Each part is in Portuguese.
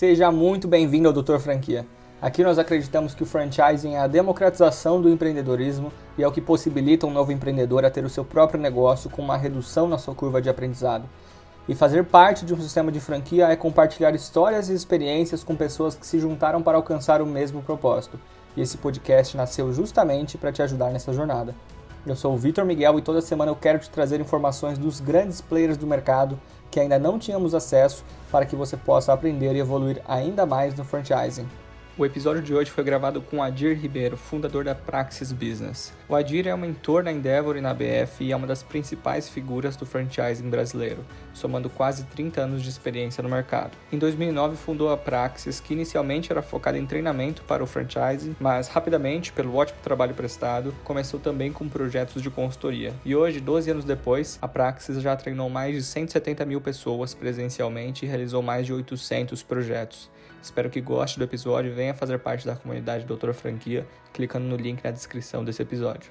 Seja muito bem-vindo ao Doutor Franquia. Aqui nós acreditamos que o franchising é a democratização do empreendedorismo e é o que possibilita um novo empreendedor a ter o seu próprio negócio com uma redução na sua curva de aprendizado. E fazer parte de um sistema de franquia é compartilhar histórias e experiências com pessoas que se juntaram para alcançar o mesmo propósito. E esse podcast nasceu justamente para te ajudar nessa jornada. Eu sou o Vitor Miguel e toda semana eu quero te trazer informações dos grandes players do mercado que ainda não tínhamos acesso para que você possa aprender e evoluir ainda mais no franchising. O episódio de hoje foi gravado com Adir Ribeiro, fundador da Praxis Business. O Adir é um mentor na Endeavor e na BF e é uma das principais figuras do franchising brasileiro, somando quase 30 anos de experiência no mercado. Em 2009 fundou a Praxis, que inicialmente era focada em treinamento para o franchising, mas rapidamente, pelo ótimo trabalho prestado, começou também com projetos de consultoria. E hoje, 12 anos depois, a Praxis já treinou mais de 170 mil pessoas presencialmente e realizou mais de 800 projetos. Espero que goste do episódio e venha fazer parte da comunidade Doutora Franquia, clicando no link na descrição desse episódio.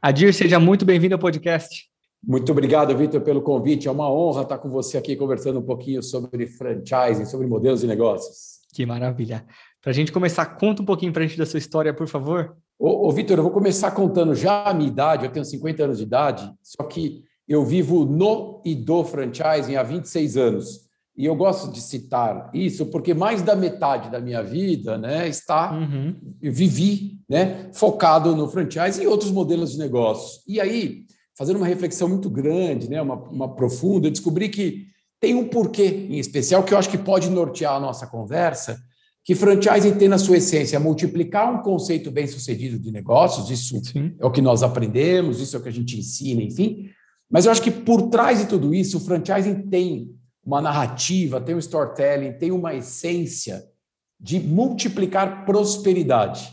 Adir, seja muito bem-vindo ao podcast. Muito obrigado, Vitor, pelo convite. É uma honra estar com você aqui conversando um pouquinho sobre franchising, sobre modelos de negócios. Que maravilha. Para a gente começar, conta um pouquinho para a gente da sua história, por favor. Ô, ô Vitor, eu vou começar contando já a minha idade. Eu tenho 50 anos de idade, só que eu vivo no e do franchising há 26 anos. E eu gosto de citar isso porque mais da metade da minha vida né, está, uhum. eu vivi né, focado no franchise e outros modelos de negócio. E aí, fazendo uma reflexão muito grande, né, uma, uma profunda, eu descobri que tem um porquê em especial que eu acho que pode nortear a nossa conversa, que franchising tem na sua essência multiplicar um conceito bem sucedido de negócios, isso Sim. é o que nós aprendemos, isso é o que a gente ensina, enfim. Mas eu acho que por trás de tudo isso, o franchising tem uma narrativa, tem um storytelling, tem uma essência de multiplicar prosperidade,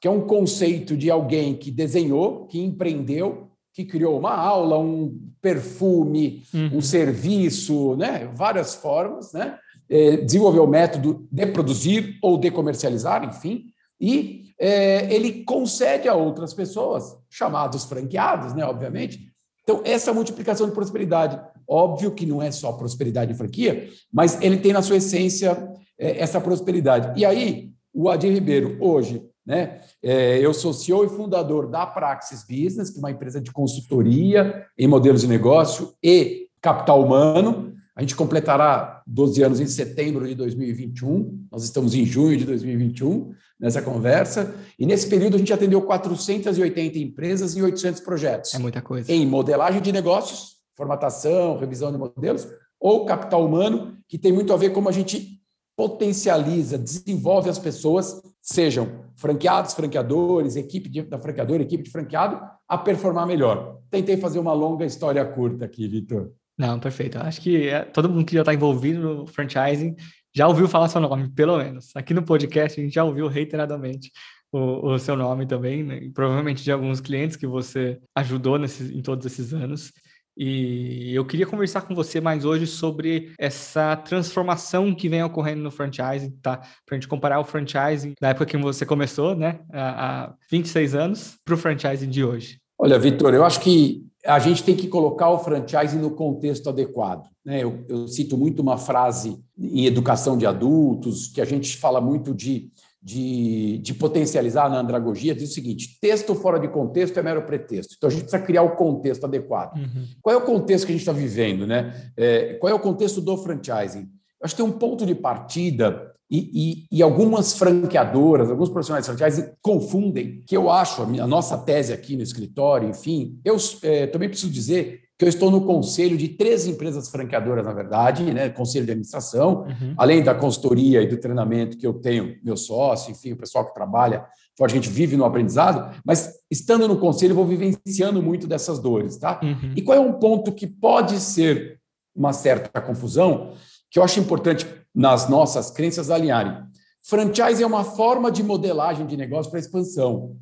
que é um conceito de alguém que desenhou, que empreendeu, que criou uma aula, um perfume, uhum. um serviço, né? várias formas, né? É, desenvolveu o método de produzir ou de comercializar, enfim, e é, ele concede a outras pessoas, chamados franqueados, né, obviamente. Então, essa multiplicação de prosperidade Óbvio que não é só prosperidade de franquia, mas ele tem na sua essência é, essa prosperidade. E aí, o Adir Ribeiro, hoje, né, é, eu sou CEO e fundador da Praxis Business, que é uma empresa de consultoria em modelos de negócio e capital humano. A gente completará 12 anos em setembro de 2021, nós estamos em junho de 2021 nessa conversa, e nesse período a gente atendeu 480 empresas e 800 projetos. É muita coisa. Em modelagem de negócios, formatação, revisão de modelos, ou capital humano, que tem muito a ver como a gente potencializa, desenvolve as pessoas, sejam franqueados, franqueadores, equipe de, da franqueadora, equipe de franqueado, a performar melhor. Tentei fazer uma longa história curta aqui, Vitor. Não, perfeito. Acho que é, todo mundo que já está envolvido no franchising já ouviu falar seu nome, pelo menos. Aqui no podcast a gente já ouviu reiteradamente o, o seu nome também, né? provavelmente de alguns clientes que você ajudou nesses, em todos esses anos. E eu queria conversar com você mais hoje sobre essa transformação que vem ocorrendo no franchising, tá? Para a gente comparar o franchising da época que você começou, né, há 26 anos, para o franchising de hoje. Olha, Vitor, eu acho que a gente tem que colocar o franchising no contexto adequado. Né? Eu, eu cito muito uma frase em educação de adultos, que a gente fala muito de de, de, potencializar na andragogia diz o seguinte: texto fora de contexto é mero pretexto. Então a gente precisa criar o contexto adequado. Uhum. Qual é o contexto que a gente está vivendo? Né? É, qual é o contexto do franchising? Acho que tem um ponto de partida e, e, e, algumas franqueadoras, alguns profissionais de franchising confundem, que eu acho, a, minha, a nossa tese aqui no escritório, enfim, eu é, também preciso dizer que eu estou no conselho de três empresas franqueadoras, na verdade, né, conselho de administração, uhum. além da consultoria e do treinamento que eu tenho, meu sócio, enfim, o pessoal que trabalha, a gente vive no aprendizado, mas estando no conselho, eu vou vivenciando muito dessas dores, tá? Uhum. E qual é um ponto que pode ser uma certa confusão, que eu acho importante nas nossas crenças alinharem? Franchise é uma forma de modelagem de negócio para expansão.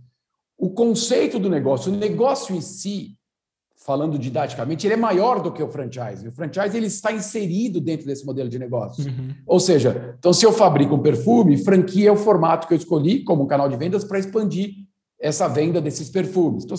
O conceito do negócio, o negócio em si, falando didaticamente, ele é maior do que o franchise. O franchise ele está inserido dentro desse modelo de negócio. Uhum. Ou seja, então se eu fabrico um perfume, franquia é o formato que eu escolhi como canal de vendas para expandir essa venda desses perfumes. Estou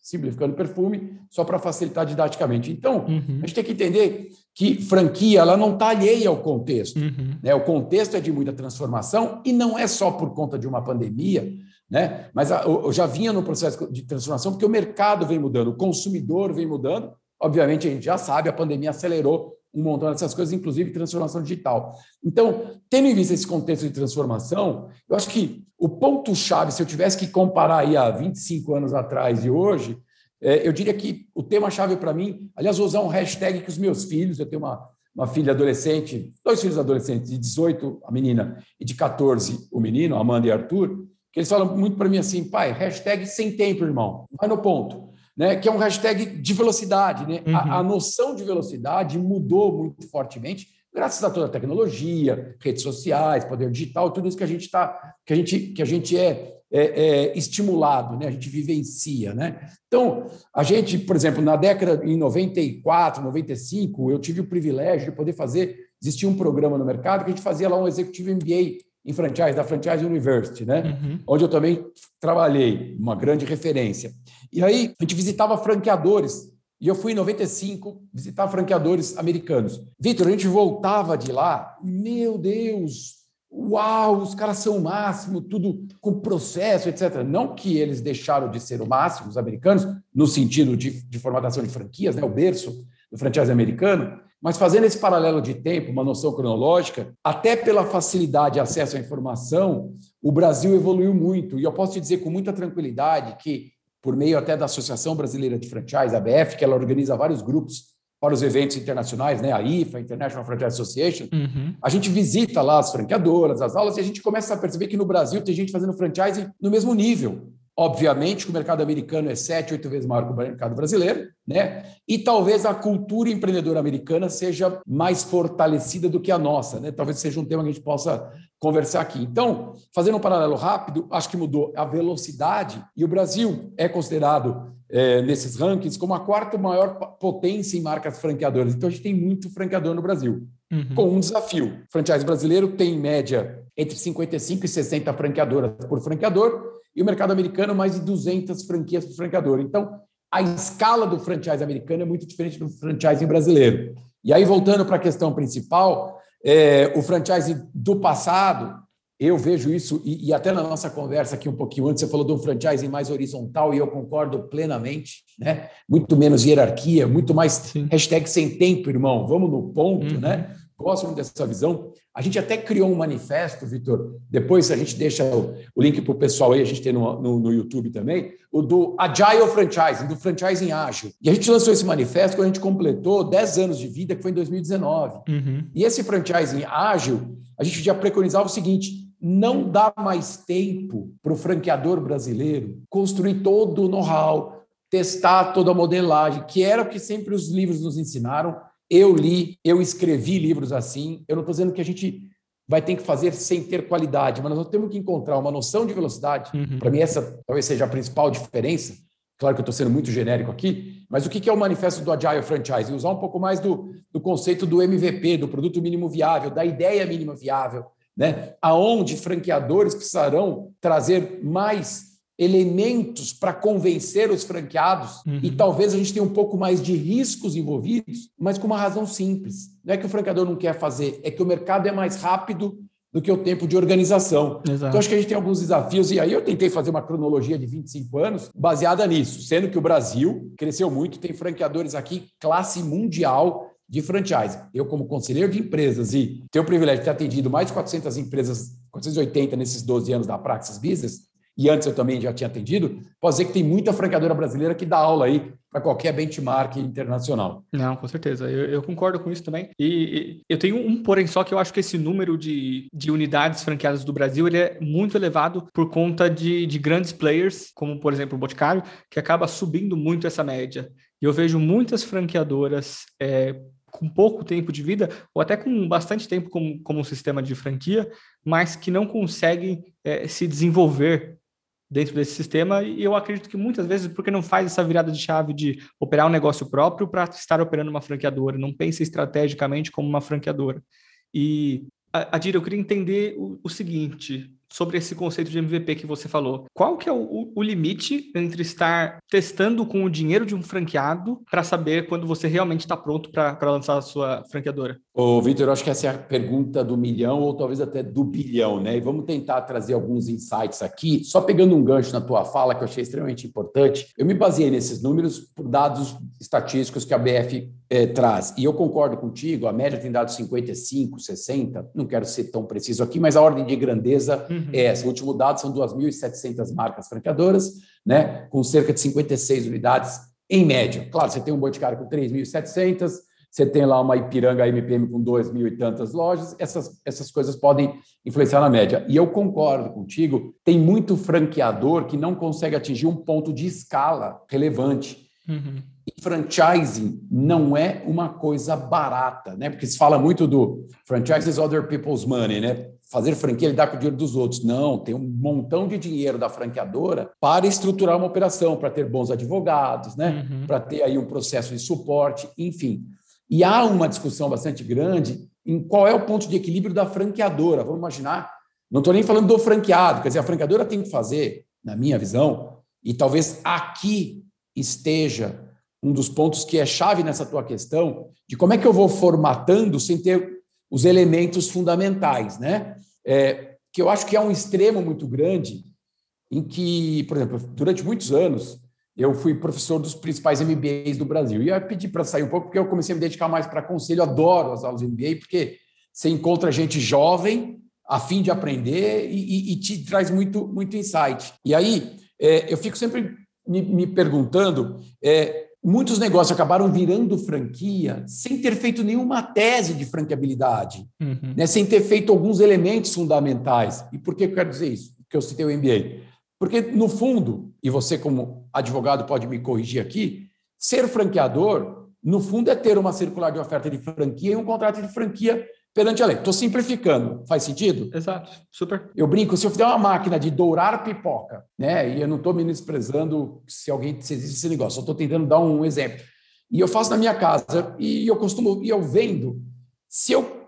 simplificando perfume só para facilitar didaticamente. Então, uhum. a gente tem que entender que franquia ela não está alheia ao contexto. Uhum. Né? O contexto é de muita transformação e não é só por conta de uma pandemia, né? mas eu já vinha no processo de transformação porque o mercado vem mudando, o consumidor vem mudando. Obviamente, a gente já sabe, a pandemia acelerou um montão dessas coisas, inclusive transformação digital. Então, tendo em vista esse contexto de transformação, eu acho que o ponto-chave, se eu tivesse que comparar aí há 25 anos atrás e hoje, é, eu diria que o tema-chave para mim, aliás, vou usar um hashtag que os meus filhos, eu tenho uma, uma filha adolescente, dois filhos adolescentes, de 18, a menina, e de 14, o menino, Amanda e Arthur, que eles falam muito para mim assim, pai, hashtag sem tempo, irmão, vai no ponto. Né, que é um hashtag de velocidade. Né? Uhum. A, a noção de velocidade mudou muito fortemente, graças a toda a tecnologia, redes sociais, poder digital, tudo isso que a gente está, que a gente, que a gente é é, é, estimulado, né? a gente vivencia. Né? Então, a gente, por exemplo, na década em 94, 95, eu tive o privilégio de poder fazer, existia um programa no mercado que a gente fazia lá um executivo MBA em franchise, da Franchise University, né? Uhum. onde eu também trabalhei, uma grande referência. E aí, a gente visitava franqueadores e eu fui em 95 visitar franqueadores americanos. Vitor, a gente voltava de lá, meu Deus, uau, os caras são o máximo, tudo com processo, etc. Não que eles deixaram de ser o máximo, os americanos, no sentido de, de formatação de franquias, né, o berço do franchise americano, mas fazendo esse paralelo de tempo, uma noção cronológica, até pela facilidade de acesso à informação, o Brasil evoluiu muito. E eu posso te dizer com muita tranquilidade que, por meio até da Associação Brasileira de Franchise, a ABF, que ela organiza vários grupos para os eventos internacionais, né? a IFA, International Franchise Association, uhum. a gente visita lá as franqueadoras, as aulas, e a gente começa a perceber que no Brasil tem gente fazendo franchise no mesmo nível. Obviamente que o mercado americano é sete, oito vezes maior que o mercado brasileiro, né? E talvez a cultura empreendedora americana seja mais fortalecida do que a nossa, né? Talvez seja um tema que a gente possa conversar aqui. Então, fazendo um paralelo rápido, acho que mudou a velocidade e o Brasil é considerado é, nesses rankings como a quarta maior potência em marcas franqueadoras. Então, a gente tem muito franqueador no Brasil, uhum. com um desafio. O franchise brasileiro tem, em média, entre 55 e 60 franqueadoras por franqueador, e o mercado americano, mais de 200 franquias por franqueador. Então, a escala do franchise americano é muito diferente do franchise brasileiro. E aí, voltando para a questão principal, é, o franchise do passado, eu vejo isso, e, e, até na nossa conversa aqui um pouquinho antes, você falou de um franchising mais horizontal, e eu concordo plenamente, né? Muito menos hierarquia, muito mais Sim. hashtag sem tempo, irmão, vamos no ponto, uhum. né? Gosto muito dessa visão. A gente até criou um manifesto, Vitor. Depois a gente deixa o, o link para o pessoal aí, a gente tem no, no, no, YouTube também, o do Agile Franchising, do franchising ágil. E a gente lançou esse manifesto quando a gente completou 10 anos de vida, que foi em 2019. Uhum. E esse franchising ágil, a gente já preconizava o seguinte: não dá mais tempo para o franqueador brasileiro construir todo o know-how, testar toda a modelagem, que era o que sempre os livros nos ensinaram eu li, eu escrevi livros assim. Eu não estou dizendo que a gente vai ter que fazer sem ter qualidade, mas nós temos que encontrar uma noção de velocidade. Uhum. Para mim, essa talvez seja a principal diferença. Claro que eu estou sendo muito genérico aqui, mas o que é o manifesto do Agile Franchise? Usar um pouco mais do, do conceito do MVP, do produto mínimo viável, da ideia mínima viável, né? aonde franqueadores precisarão trazer mais elementos para convencer os franqueados uhum. e talvez a gente tenha um pouco mais de riscos envolvidos, mas com uma razão simples. Não é que o franqueador não quer fazer, é que o mercado é mais rápido do que o tempo de organização. Exato. Então, acho que a gente tem alguns desafios, e aí eu tentei fazer uma cronologia de 25 anos baseada nisso, sendo que o Brasil cresceu muito, tem franqueadores aqui, classe mundial de franchise. Eu, como conselheiro de empresas e tenho o privilégio de ter atendido mais de 400 empresas, 480 nesses 12 anos da Praxis Business, e antes eu também já tinha atendido, posso dizer que tem muita franqueadora brasileira que dá aula aí para qualquer benchmark internacional. Não, com certeza. Eu, eu concordo com isso também. E, e, eu tenho um porém só que eu acho que esse número de, de unidades franqueadas do Brasil ele é muito elevado por conta de, de grandes players, como por exemplo o Boticário, que acaba subindo muito essa média. E eu vejo muitas franqueadoras é, com pouco tempo de vida, ou até com bastante tempo como, como um sistema de franquia, mas que não conseguem é, se desenvolver dentro desse sistema e eu acredito que muitas vezes porque não faz essa virada de chave de operar um negócio próprio para estar operando uma franqueadora, não pensa estrategicamente como uma franqueadora. E Adira, eu queria entender o, o seguinte, sobre esse conceito de MVP que você falou. Qual que é o, o limite entre estar testando com o dinheiro de um franqueado para saber quando você realmente está pronto para lançar a sua franqueadora? Ô, Vitor, eu acho que essa é a pergunta do milhão ou talvez até do bilhão, né? E vamos tentar trazer alguns insights aqui, só pegando um gancho na tua fala que eu achei extremamente importante. Eu me baseei nesses números por dados estatísticos que a BF é, traz. E eu concordo contigo, a média tem dado 55, 60, não quero ser tão preciso aqui, mas a ordem de grandeza uhum. é essa. O último dado são 2.700 marcas franqueadoras, né, com cerca de 56 unidades em média. Claro, você tem um Boticário com 3.700, você tem lá uma Ipiranga MPM com 2 mil e tantas lojas, essas, essas coisas podem influenciar na média. E eu concordo contigo, tem muito franqueador que não consegue atingir um ponto de escala relevante. Uhum. E franchising não é uma coisa barata, né? Porque se fala muito do franchise is other people's money, né? Fazer franquia lidar com o dinheiro dos outros. Não, tem um montão de dinheiro da franqueadora para estruturar uma operação, para ter bons advogados, né? Uhum. Para ter aí um processo de suporte, enfim. E há uma discussão bastante grande em qual é o ponto de equilíbrio da franqueadora. Vamos imaginar, não estou nem falando do franqueado, quer dizer, a franqueadora tem que fazer, na minha visão, e talvez aqui esteja um dos pontos que é chave nessa tua questão, de como é que eu vou formatando sem ter os elementos fundamentais, né? É, que eu acho que é um extremo muito grande em que, por exemplo, durante muitos anos, eu fui professor dos principais MBAs do Brasil. E eu pedi para sair um pouco, porque eu comecei a me dedicar mais para conselho. Eu adoro as aulas de MBA, porque você encontra gente jovem, a fim de aprender, e, e, e te traz muito, muito insight. E aí, é, eu fico sempre me, me perguntando: é, muitos negócios acabaram virando franquia sem ter feito nenhuma tese de franqueabilidade, uhum. né, sem ter feito alguns elementos fundamentais. E por que eu quero dizer isso? Porque eu citei o MBA. Porque, no fundo, e você, como advogado, pode me corrigir aqui, ser franqueador, no fundo, é ter uma circular de oferta de franquia e um contrato de franquia perante a lei. Estou simplificando. Faz sentido? Exato, super. Eu brinco, se eu fizer uma máquina de dourar pipoca, né? E eu não estou menosprezando se alguém se existe esse negócio, só estou tentando dar um exemplo. E eu faço na minha casa, e eu costumo, e eu vendo, se eu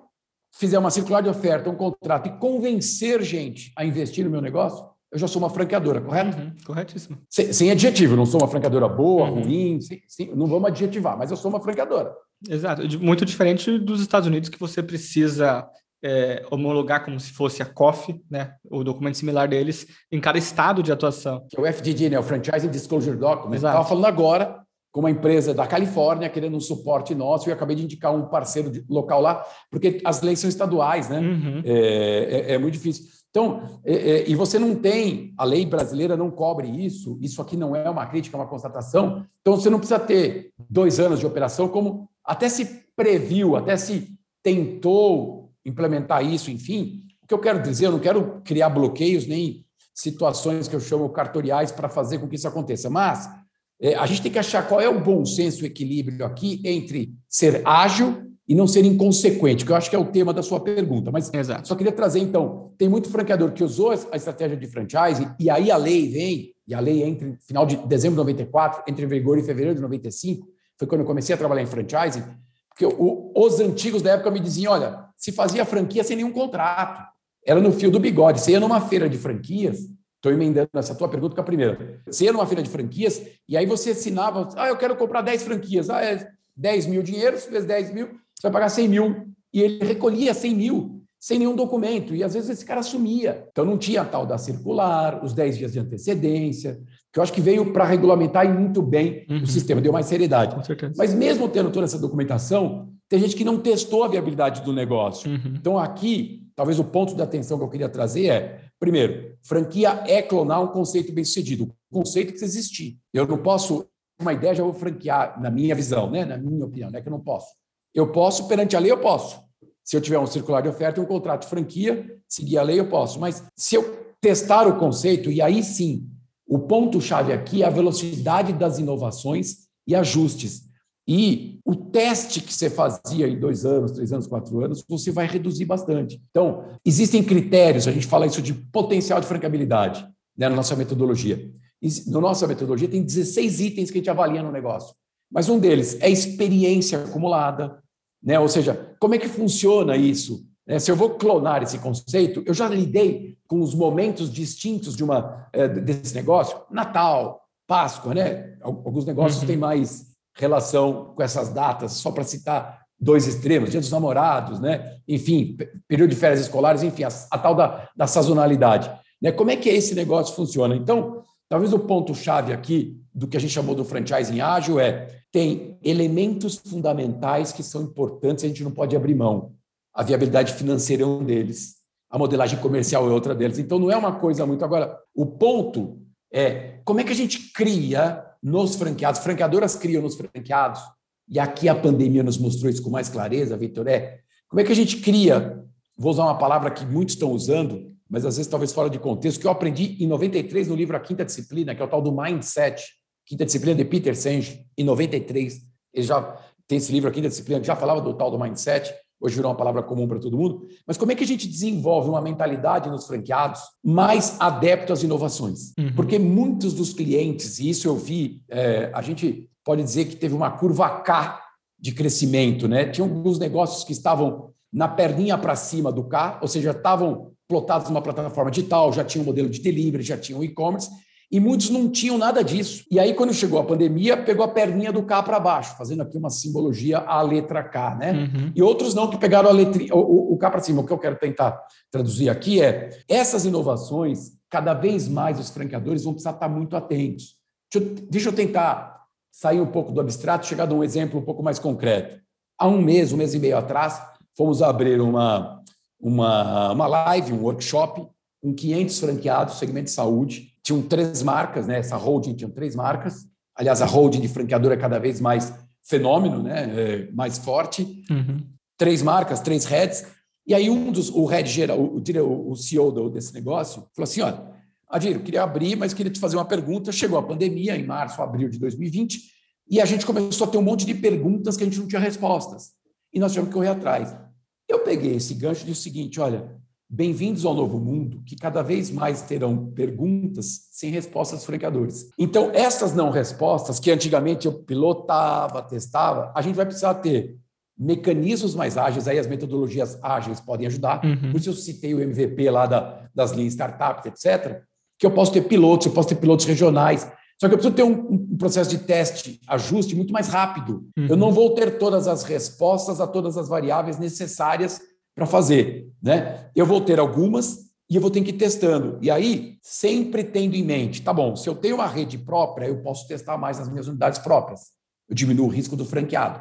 fizer uma circular de oferta, um contrato e convencer gente a investir no meu negócio, eu já sou uma franqueadora, correto? Uhum, corretíssimo. Sem, sem, adjetivo, não sou uma franqueadora boa, uhum. ruim, sem, sem, não vamos adjetivar, mas eu sou uma franqueadora. Exato, muito diferente dos Estados Unidos, que você precisa é, homologar como se fosse a COF, né, o documento similar deles, em cada estado de atuação. Que é o FDD, né, o Franchise Disclosure Document. Estava falando agora com uma empresa da Califórnia querendo um suporte nosso e eu acabei de indicar um parceiro de, local lá, porque as leis são estaduais, né? Uhum. É, é, é, muito difícil. Então, é, é, e você não tem, a lei brasileira não cobre isso, isso aqui não é uma crítica, é uma constatação. Então, você não precisa ter dois anos de operação, como até se previu, até se tentou implementar isso, enfim. O que eu quero dizer, eu não quero criar bloqueios nem situações que eu chamo cartoriais para fazer com que isso aconteça, mas a gente tem que achar qual é o bom senso, o equilíbrio aqui entre ser ágil e não ser inconsequente, que eu acho que é o tema da sua pergunta. Mas Exato. só queria trazer, então, tem muito franqueador que usou a estratégia de franchise, e aí a lei vem, e a lei entra em final de dezembro de 94, entra em vigor em fevereiro de 95, foi quando eu comecei a trabalhar em franchise, porque o, os antigos da época me diziam, olha, se fazia franquia sem nenhum contrato, era no fio do bigode, você ia numa feira de franquias, estou emendando essa tua pergunta com a primeira, você ia numa feira de franquias, e aí você assinava, ah, eu quero comprar 10 franquias, ah, é 10 mil dinheiro, se fez 10 mil, você vai pagar 100 mil. E ele recolhia 100 mil sem nenhum documento. E às vezes esse cara sumia. Então não tinha tal da circular, os 10 dias de antecedência, que eu acho que veio para regulamentar muito bem uhum. o sistema, deu mais seriedade. Com certeza. Mas mesmo tendo toda essa documentação, tem gente que não testou a viabilidade do negócio. Uhum. Então aqui, talvez o ponto de atenção que eu queria trazer é, primeiro, franquia é clonar um conceito bem sucedido, um conceito que existir. Eu não posso, uma ideia já vou franquear, na minha visão, né? na minha opinião, não é que eu não posso. Eu posso, perante a lei, eu posso. Se eu tiver um circular de oferta e um contrato de franquia, seguir a lei, eu posso. Mas se eu testar o conceito, e aí sim, o ponto-chave aqui é a velocidade das inovações e ajustes. E o teste que você fazia em dois anos, três anos, quatro anos, você vai reduzir bastante. Então, existem critérios, a gente fala isso de potencial de francabilidade né, na nossa metodologia. Na nossa metodologia tem 16 itens que a gente avalia no negócio. Mas um deles é experiência acumulada, né? Ou seja, como é que funciona isso? Né? Se eu vou clonar esse conceito, eu já lidei com os momentos distintos de uma é, desse negócio. Natal, Páscoa, né? Alguns negócios uhum. têm mais relação com essas datas, só para citar dois extremos, dia dos namorados, né? enfim, período de férias escolares, enfim, a, a tal da, da sazonalidade. Né? Como é que esse negócio funciona? Então, talvez o ponto-chave aqui do que a gente chamou do franchising ágil é tem elementos fundamentais que são importantes a gente não pode abrir mão. A viabilidade financeira é um deles, a modelagem comercial é outra deles. Então, não é uma coisa muito. Agora, o ponto é como é que a gente cria nos franqueados, franqueadoras criam nos franqueados, e aqui a pandemia nos mostrou isso com mais clareza, Vitor, é como é que a gente cria, vou usar uma palavra que muitos estão usando, mas às vezes talvez fora de contexto, que eu aprendi em 93 no livro A Quinta Disciplina, que é o tal do Mindset, Quinta Disciplina de Peter Senge, em 93. Ele já tem esse livro, A Quinta Disciplina, que já falava do tal do Mindset, hoje virou uma palavra comum para todo mundo. Mas como é que a gente desenvolve uma mentalidade nos franqueados mais adepto às inovações? Uhum. Porque muitos dos clientes, e isso eu vi, é, a gente pode dizer que teve uma curva K de crescimento, né? Tinha alguns negócios que estavam na perninha para cima do K, ou seja, estavam plotados numa plataforma digital, já tinham um modelo de delivery, já tinham e-commerce, e muitos não tinham nada disso. E aí, quando chegou a pandemia, pegou a perninha do K para baixo, fazendo aqui uma simbologia à letra K, né? Uhum. E outros não, que pegaram a letra, o, o K para cima. O que eu quero tentar traduzir aqui é essas inovações, cada vez mais os franqueadores vão precisar estar muito atentos. Deixa eu, deixa eu tentar sair um pouco do abstrato, chegar a um exemplo um pouco mais concreto. Há um mês, um mês e meio atrás, fomos abrir uma, uma, uma live, um workshop, com 500 franqueados, segmento de saúde. Tinham três marcas, né? essa holding tinha três marcas. Aliás, a holding de franqueadora é cada vez mais fenômeno, né? É mais forte. Uhum. Três marcas, três heads. E aí um dos, o head geral, o, o, CEO desse negócio, falou assim, olha, Adir, eu queria abrir, mas queria te fazer uma pergunta. Chegou a pandemia em março, abril de 2020, e a gente começou a ter um monte de perguntas que a gente não tinha respostas. E nós tivemos que correr atrás. Eu peguei esse gancho e disse o seguinte: olha, bem-vindos ao novo mundo, que cada vez mais terão perguntas sem respostas dos franqueadores. Então, essas não respostas, que antigamente eu pilotava, testava, a gente vai precisar ter mecanismos mais ágeis, aí as metodologias ágeis podem ajudar. Uhum. Por isso eu citei o MVP lá da, das linhas startups, etc que eu posso ter pilotos, eu posso ter pilotos regionais. Só que eu preciso ter um, um processo de teste, ajuste muito mais rápido. Uhum. Eu não vou ter todas as respostas a todas as variáveis necessárias para fazer. Né? Eu vou ter algumas e eu vou ter que ir testando. E aí, sempre tendo em mente, tá bom, se eu tenho uma rede própria, eu posso testar mais nas minhas unidades próprias. Eu diminuo o risco do franqueado.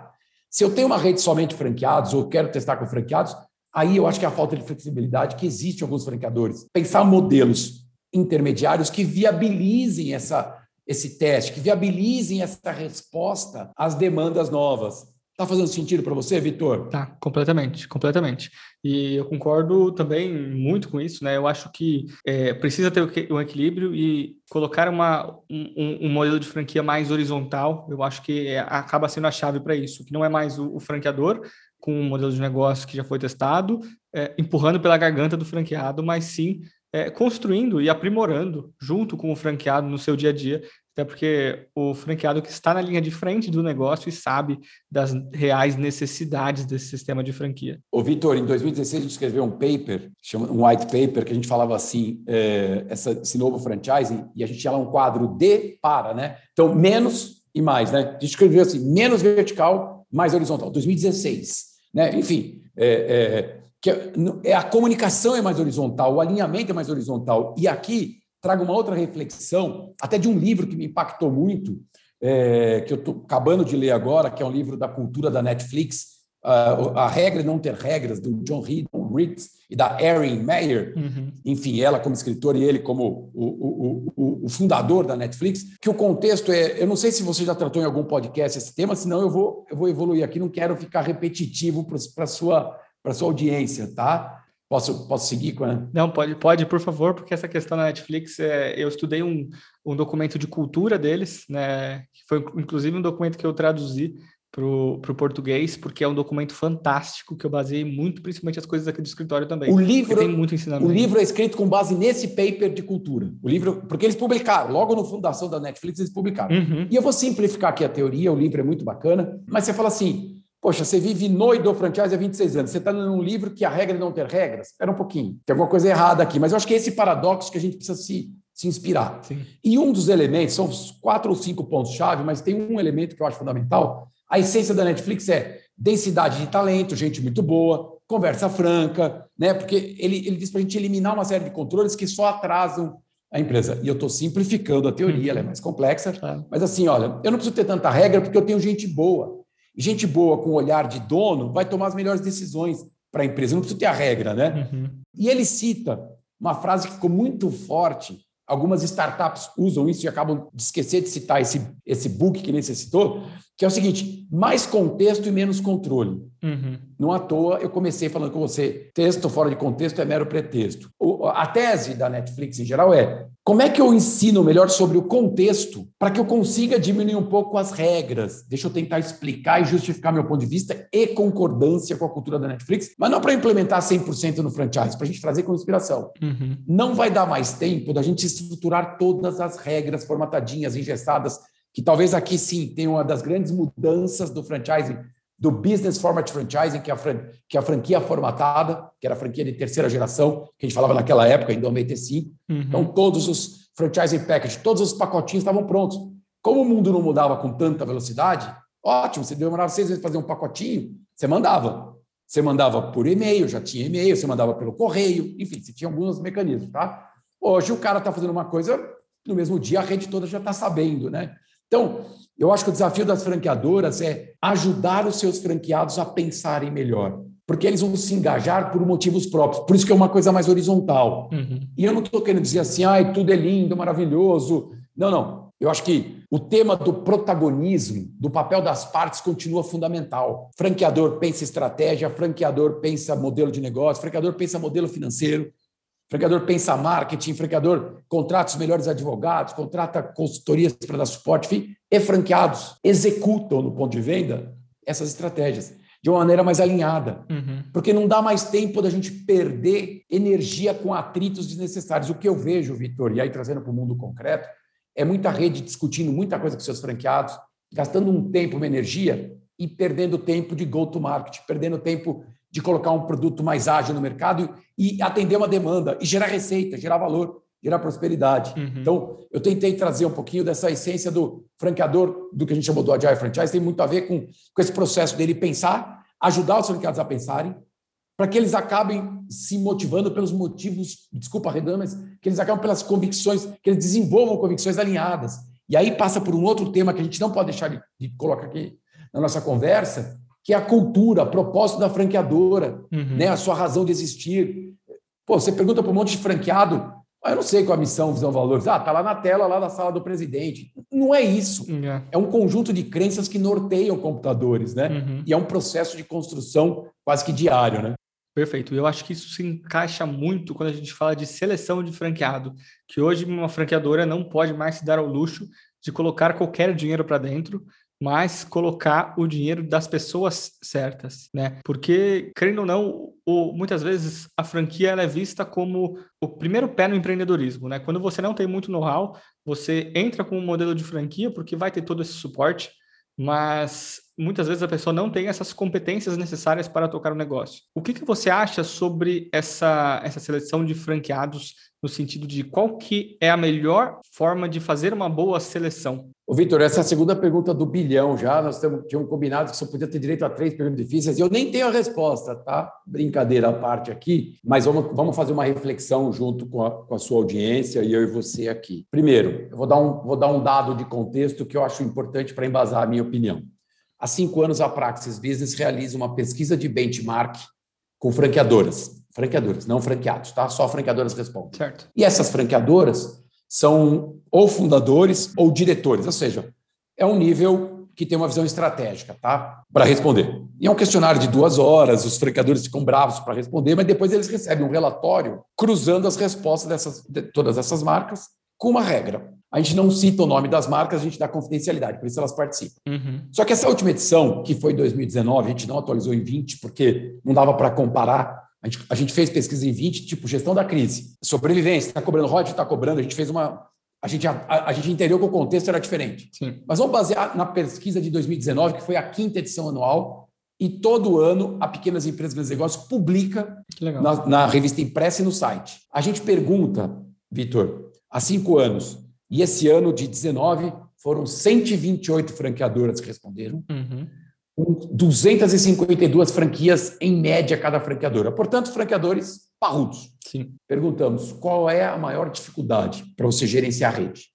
Se eu tenho uma rede somente franqueados ou quero testar com franqueados, aí eu acho que é a falta de flexibilidade que existe em alguns franqueadores. Pensar modelos intermediários que viabilizem essa, esse teste, que viabilizem essa resposta às demandas novas. Está fazendo sentido para você, Vitor? Tá, completamente, completamente. E eu concordo também muito com isso, né? Eu acho que é, precisa ter um equilíbrio e colocar uma, um, um, modelo de franquia mais horizontal, eu acho que é, acaba sendo a chave para isso, que não é mais o, o, franqueador com um modelo de negócio que já foi testado, é, empurrando pela garganta do franqueado, mas sim é, construindo e aprimorando junto com o franqueado no seu dia a dia, até porque o franqueado que está na linha de frente do negócio e sabe das reais necessidades desse sistema de franquia. O Vitor, em 2016 a gente escreveu um paper, um white paper, que a gente falava assim, é, essa, esse novo franchising, e a gente tinha lá um quadro de para, né? Então, menos e mais, né? A gente escreveu assim, menos vertical, mais horizontal, 2016, né? Enfim, é, é, que é, é a comunicação é mais horizontal, o alinhamento é mais horizontal. E aqui trago uma outra reflexão, até de um livro que me impactou muito, é, que eu estou acabando de ler agora, que é um livro da cultura da Netflix, uh, A Regra e Não Ter Regras, do John Ritz e da Erin Meyer, uhum. enfim, ela como escritora e ele como o, o, o, o, fundador da Netflix, que o contexto é, eu não sei se você já tratou em algum podcast esse tema, senão eu vou, eu vou evoluir aqui, não quero ficar repetitivo para a sua sua audiência, tá? Posso, posso seguir com a... Não, pode, pode, por favor, porque essa questão da Netflix, é, eu estudei um, um documento de cultura deles, né? Que foi inclusive um documento que eu traduzi para o português, porque é um documento fantástico que eu baseei muito, principalmente as coisas aqui do escritório também. O livro tem muito ensinamento. O livro é escrito com base nesse paper de cultura. O livro, porque eles publicaram, logo no fundação da Netflix eles publicaram. Uhum. E eu vou simplificar aqui a teoria, o livro é muito bacana, mas você fala assim, Poxa, você vive no e do franchise há 26 anos. Você está num livro que a regra é não ter regras? Espera um pouquinho. Tem alguma coisa errada aqui. Mas eu acho que é esse paradoxo que a gente precisa se, se inspirar. Sim. E um dos elementos, são quatro ou cinco pontos-chave, mas tem um elemento que eu acho fundamental. A essência da Netflix é densidade de talento, gente muito boa, conversa franca, né? Porque ele, ele diz para a gente eliminar uma série de controles que só atrasam a empresa. E eu estou simplificando a teoria, ela é mais complexa. Mas assim, olha, eu não preciso ter tanta regra porque eu tenho gente boa. Gente boa com olhar de dono vai tomar as melhores decisões para a empresa. Não preciso ter a regra, né? Uhum. E ele cita uma frase que ficou muito forte. Algumas startups usam isso e acabam de esquecer de citar esse, esse book que necessitou, que é o seguinte: mais contexto e menos controle. Uhum. Não à toa eu comecei falando com você: texto fora de contexto é mero pretexto. O, a tese da Netflix em geral é: como é que eu ensino melhor sobre o contexto para que eu consiga diminuir um pouco as regras? Deixa eu tentar explicar e justificar meu ponto de vista e concordância com a cultura da Netflix, mas não para implementar 100% no franchise, para a gente trazer com inspiração. Uhum. Não vai dar mais tempo da gente estruturar todas as regras formatadinhas, engessadas que talvez aqui sim tenha uma das grandes mudanças do franchising, do business format franchising, que é a, fran que é a franquia formatada, que era a franquia de terceira geração, que a gente falava naquela época, em 95. Uhum. Então, todos os franchising package, todos os pacotinhos estavam prontos. Como o mundo não mudava com tanta velocidade, ótimo, você demorava seis vezes para fazer um pacotinho, você mandava. Você mandava por e-mail, já tinha e-mail, você mandava pelo correio, enfim, você tinha alguns mecanismos, tá? Hoje o cara está fazendo uma coisa, no mesmo dia a rede toda já está sabendo, né? Então, eu acho que o desafio das franqueadoras é ajudar os seus franqueados a pensarem melhor, porque eles vão se engajar por motivos próprios. Por isso que é uma coisa mais horizontal. Uhum. E eu não estou querendo dizer assim, ai, tudo é lindo, maravilhoso. Não, não. Eu acho que o tema do protagonismo, do papel das partes, continua fundamental. Franqueador pensa estratégia, franqueador pensa modelo de negócio, franqueador pensa modelo financeiro, franqueador pensa marketing, franqueador contrata os melhores advogados, contrata consultorias para dar suporte, enfim, e franqueados executam no ponto de venda essas estratégias de uma maneira mais alinhada. Uhum. Porque não dá mais tempo da gente perder energia com atritos desnecessários. O que eu vejo, Vitor, e aí trazendo para o mundo concreto, é muita rede discutindo muita coisa com seus franqueados, gastando um tempo, uma energia e perdendo tempo de go-to-market, perdendo tempo de colocar um produto mais ágil no mercado e atender uma demanda e gerar receita, gerar valor, gerar prosperidade. Uhum. Então, eu tentei trazer um pouquinho dessa essência do franqueador, do que a gente chamou do Agile Franchise, tem muito a ver com, com esse processo dele pensar, ajudar os franqueados a pensarem, para que eles acabem se motivando pelos motivos, desculpa a mas que eles acabem pelas convicções, que eles desenvolvam convicções alinhadas. E aí passa por um outro tema que a gente não pode deixar de, de colocar aqui na nossa conversa, que é a cultura, a propósito da franqueadora, uhum. né? a sua razão de existir. Pô, você pergunta para um monte de franqueado, ah, eu não sei qual a missão, visão, valores. Ah, tá lá na tela, lá na sala do presidente. Não é isso. É, é um conjunto de crenças que norteiam computadores, né? Uhum. E é um processo de construção quase que diário, né? Perfeito. Eu acho que isso se encaixa muito quando a gente fala de seleção de franqueado, que hoje uma franqueadora não pode mais se dar ao luxo de colocar qualquer dinheiro para dentro, mas colocar o dinheiro das pessoas certas, né? Porque, querendo ou não, muitas vezes a franquia é vista como o primeiro pé no empreendedorismo, né? Quando você não tem muito know-how, você entra com um modelo de franquia porque vai ter todo esse suporte, mas muitas vezes a pessoa não tem essas competências necessárias para tocar o negócio. O que, que você acha sobre essa, essa seleção de franqueados no sentido de qual que é a melhor forma de fazer uma boa seleção? Ô, Vitor, essa é a segunda pergunta do bilhão já. Nós tínhamos combinado que só podia ter direito a três perguntas difíceis e eu nem tenho a resposta, tá? Brincadeira à parte aqui, mas vamos, vamos fazer uma reflexão junto com a, com a sua audiência e eu e você aqui. Primeiro, eu vou dar um, vou dar um dado de contexto que eu acho importante para embasar a minha opinião. Há cinco anos, a Praxis Business realiza uma pesquisa de benchmark com franqueadoras. Franqueadoras, não franqueados, tá? Só franqueadoras respondem. Certo. E essas franqueadoras são ou fundadores ou diretores, ou seja, é um nível que tem uma visão estratégica, tá? Para responder. E é um questionário de duas horas, os franqueadores ficam bravos para responder, mas depois eles recebem um relatório cruzando as respostas dessas, de todas essas marcas com uma regra. A gente não cita o nome das marcas, a gente dá confidencialidade, por isso elas participam. Uhum. Só que essa última edição, que foi 2019, a gente não atualizou em 20, porque não dava para comparar a gente, a gente, fez pesquisa em 20, tipo, gestão da crise, sobrevivência, está cobrando, Rod está cobrando, a gente fez uma. A gente, a, a, gente entendeu que o contexto era diferente. Sim. Mas vamos basear na pesquisa de 2019, que foi a quinta edição anual, e todo ano a Pequenas Empresas Grandes Negócios publica na, na, revista impressa e no site. A gente pergunta, Vitor, há cinco anos, e esse ano de 19 foram 128 franqueadoras que responderam, uhum. 252 franquias em média cada franqueadora. Portanto, franqueadores parrudos. Sim. Perguntamos qual é a maior dificuldade para você gerenciar a rede.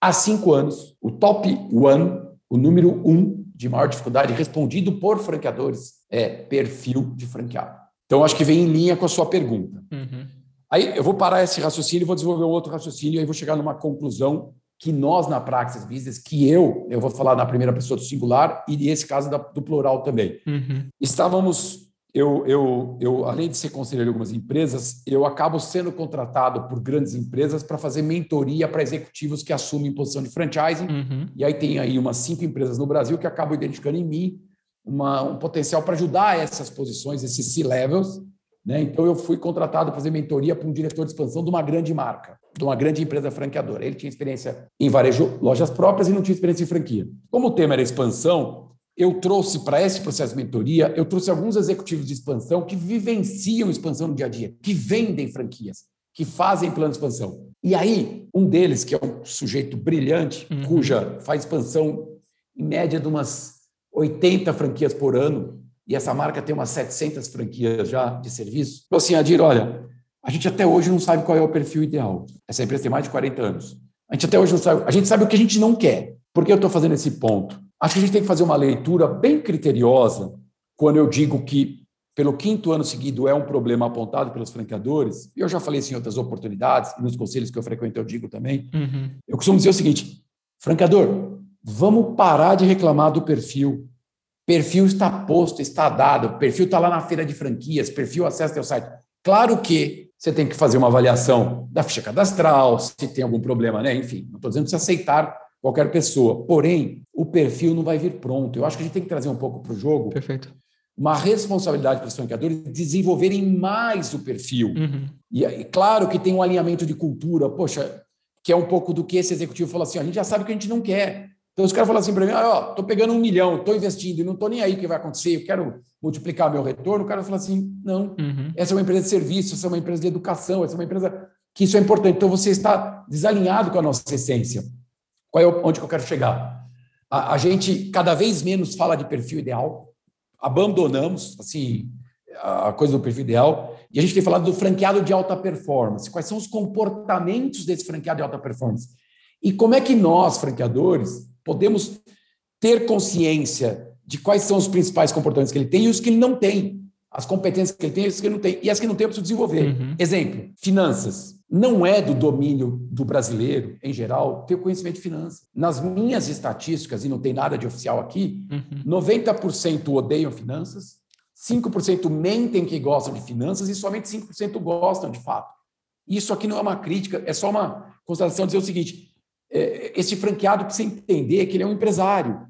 Há cinco anos, o top one, o número um de maior dificuldade respondido por franqueadores é perfil de franqueado. Então, acho que vem em linha com a sua pergunta. Uhum. Aí eu vou parar esse raciocínio e vou desenvolver outro raciocínio e aí vou chegar numa conclusão que nós na Praxis Business, que eu, eu vou falar na primeira pessoa do singular e nesse caso do plural também. Uhum. Estávamos, eu, eu, eu, além de ser conselheiro de algumas empresas, eu acabo sendo contratado por grandes empresas para fazer mentoria para executivos que assumem posição de franchising. Uhum. E aí tem aí umas cinco empresas no Brasil que acabam identificando em mim uma, um potencial para ajudar essas posições, esses C-levels, né? Então, eu fui contratado para fazer mentoria para um diretor de expansão de uma grande marca, de uma grande empresa franqueadora. Ele tinha experiência em varejo, lojas próprias e não tinha experiência em franquia. Como o tema era expansão, eu trouxe para esse processo de mentoria, eu trouxe alguns executivos de expansão que vivenciam expansão no dia a dia, que vendem franquias, que fazem plano de expansão. E aí, um deles, que é um sujeito brilhante, uhum. cuja faz expansão em média de umas 80 franquias por ano, e essa marca tem umas 700 franquias já de serviço, falou assim, Adir, olha, a gente até hoje não sabe qual é o perfil ideal. Essa empresa tem mais de 40 anos. A gente até hoje não sabe, a gente sabe o que a gente não quer. Por que eu estou fazendo esse ponto? Acho que a gente tem que fazer uma leitura bem criteriosa quando eu digo que pelo quinto ano seguido é um problema apontado pelos franqueadores, e eu já falei isso em outras oportunidades, e nos conselhos que eu frequento eu digo também, uhum. eu costumo dizer o seguinte, franqueador, vamos parar de reclamar do perfil, Perfil está posto, está dado, perfil está lá na feira de franquias, perfil acessa teu site. Claro que você tem que fazer uma avaliação da ficha cadastral, se tem algum problema, né? Enfim, não estou dizendo que você aceitar qualquer pessoa. Porém, o perfil não vai vir pronto. Eu acho que a gente tem que trazer um pouco para o jogo. Perfeito. Uma responsabilidade para os franqueadores desenvolverem mais o perfil. Uhum. E, e claro que tem um alinhamento de cultura, poxa, que é um pouco do que esse executivo falou assim: a gente já sabe o que a gente não quer. Então, os caras falam assim para mim: ah, ó, estou pegando um milhão, estou investindo e não estou nem aí o que vai acontecer, eu quero multiplicar meu retorno. O cara fala assim: não, uhum. essa é uma empresa de serviço, essa é uma empresa de educação, essa é uma empresa que isso é importante. Então, você está desalinhado com a nossa essência. Qual é onde que eu quero chegar? A, a gente cada vez menos fala de perfil ideal, abandonamos assim a coisa do perfil ideal e a gente tem falado do franqueado de alta performance. Quais são os comportamentos desse franqueado de alta performance? E como é que nós, franqueadores, podemos ter consciência de quais são os principais comportamentos que ele tem e os que ele não tem. As competências que ele tem e os que ele não tem. E as que não tem, eu preciso desenvolver. Uhum. Exemplo, finanças. Não é do domínio do brasileiro, em geral, ter conhecimento de finanças. Nas minhas estatísticas, e não tem nada de oficial aqui, uhum. 90% odeiam finanças, 5% mentem que gostam de finanças e somente 5% gostam de fato. Isso aqui não é uma crítica, é só uma constatação de dizer o seguinte: esse franqueado precisa entender que ele é um empresário,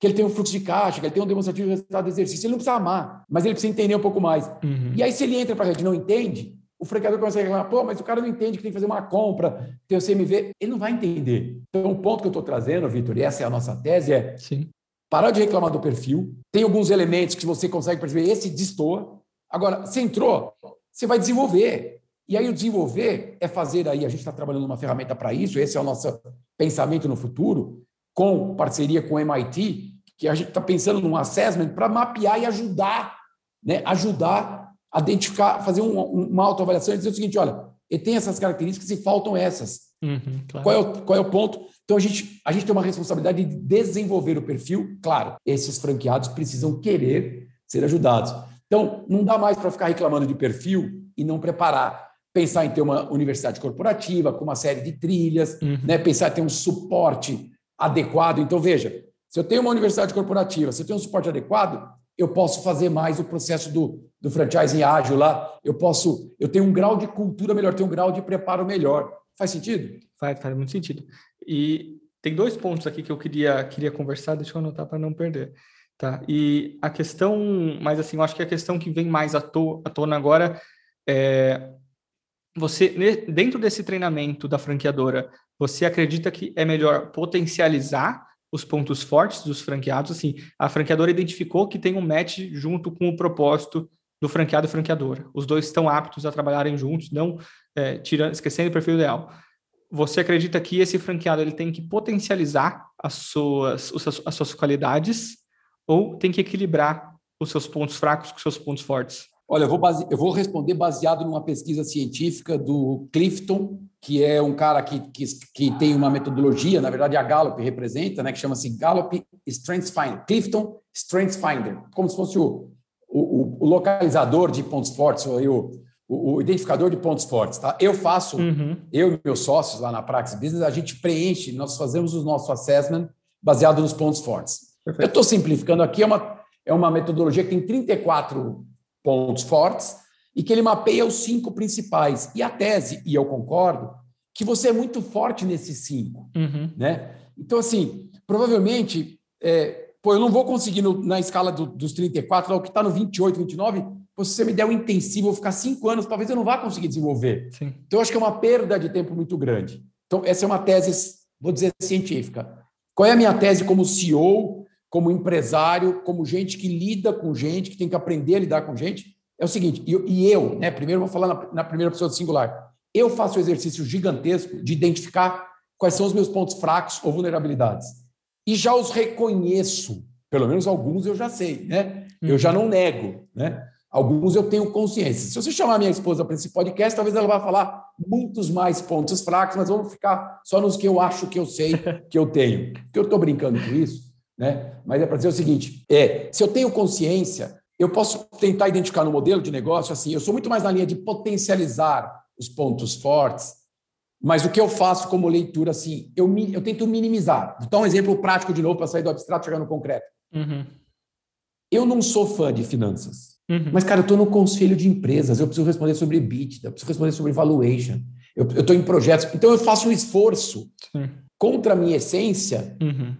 que ele tem um fluxo de caixa, que ele tem um demonstrativo de resultado do exercício. Ele não precisa amar, mas ele precisa entender um pouco mais. Uhum. E aí, se ele entra para a rede e não entende, o franqueador começa a reclamar, pô, mas o cara não entende que tem que fazer uma compra, tem o CMV. Ele não vai entender. Então, o ponto que eu estou trazendo, Vitor, e essa é a nossa tese, é Sim. parar de reclamar do perfil. Tem alguns elementos que você consegue perceber, esse destoa. Agora, você entrou, você vai desenvolver. E aí o desenvolver é fazer aí, a gente está trabalhando uma ferramenta para isso, esse é o nosso pensamento no futuro, com parceria com o MIT, que a gente está pensando num assessment para mapear e ajudar, né, ajudar a identificar, fazer um, uma autoavaliação e dizer o seguinte, olha, ele tem essas características e faltam essas. Uhum, claro. qual, é o, qual é o ponto? Então, a gente, a gente tem uma responsabilidade de desenvolver o perfil. Claro, esses franqueados precisam querer ser ajudados. Então, não dá mais para ficar reclamando de perfil e não preparar pensar em ter uma universidade corporativa com uma série de trilhas, uhum. né? pensar em ter um suporte adequado. Então, veja, se eu tenho uma universidade corporativa, se eu tenho um suporte adequado, eu posso fazer mais o processo do, do franchising ágil lá, eu posso, eu tenho um grau de cultura melhor, tenho um grau de preparo melhor. Faz sentido? Faz, faz muito sentido. E tem dois pontos aqui que eu queria, queria conversar, deixa eu anotar para não perder. Tá? E a questão, mas assim, eu acho que a questão que vem mais à, to, à tona agora é você dentro desse treinamento da franqueadora, você acredita que é melhor potencializar os pontos fortes dos franqueados, assim, a franqueadora identificou que tem um match junto com o propósito do franqueado e franqueadora. Os dois estão aptos a trabalharem juntos, não é, tirando, esquecendo o perfil ideal. Você acredita que esse franqueado ele tem que potencializar as suas, as suas qualidades ou tem que equilibrar os seus pontos fracos com os seus pontos fortes? Olha, eu vou, base... eu vou responder baseado numa pesquisa científica do Clifton, que é um cara que, que, que tem uma metodologia, na verdade a Gallup representa, né, que chama-se Gallup Strengths Finder, Clifton Strengths Finder, como se fosse o, o, o localizador de pontos fortes, ou o, o, identificador de pontos fortes. Tá? Eu faço, uhum. eu e meus sócios lá na Praxis Business, a gente preenche, nós fazemos o nosso assessment baseado nos pontos fortes. Perfeito. Eu estou simplificando aqui, é uma, é uma metodologia que tem 34 pontos fortes e que ele mapeia os cinco principais. E a tese, e eu concordo, que você é muito forte nesses cinco. Uhum. Né? Então, assim, provavelmente é, pô, eu não vou conseguir no, na escala do, dos 34, o que está no 28, 29, se você me der um intensivo, eu ficar cinco anos, talvez eu não vá conseguir desenvolver. Sim. Então, eu acho que é uma perda de tempo muito grande. Então, essa é uma tese, vou dizer, científica. Qual é a minha tese como CEO, como empresário, como gente que lida com gente, que tem que aprender a lidar com gente? É o seguinte, e eu, e eu né, primeiro vou falar na, na primeira pessoa do singular, eu faço o exercício gigantesco de identificar quais são os meus pontos fracos ou vulnerabilidades e já os reconheço. Pelo menos alguns eu já sei, né? Eu já uhum. não nego, né? Alguns eu tenho consciência. Se você chamar minha esposa para esse podcast, talvez ela vá falar muitos mais pontos fracos, mas vamos ficar só nos que eu acho que eu sei que eu tenho. Porque eu estou brincando com isso, né? Mas é para dizer o seguinte: é, se eu tenho consciência, eu posso tentar identificar no modelo de negócio assim. Eu sou muito mais na linha de potencializar os pontos fortes mas o que eu faço como leitura, assim, eu, eu tento minimizar. Vou dar um exemplo prático de novo para sair do abstrato e chegar no concreto. Uhum. Eu não sou fã de finanças. Uhum. Mas, cara, eu estou no conselho de empresas, eu preciso responder sobre EBITDA, eu preciso responder sobre valuation, eu estou em projetos. Então, eu faço um esforço Sim. contra a minha essência uhum.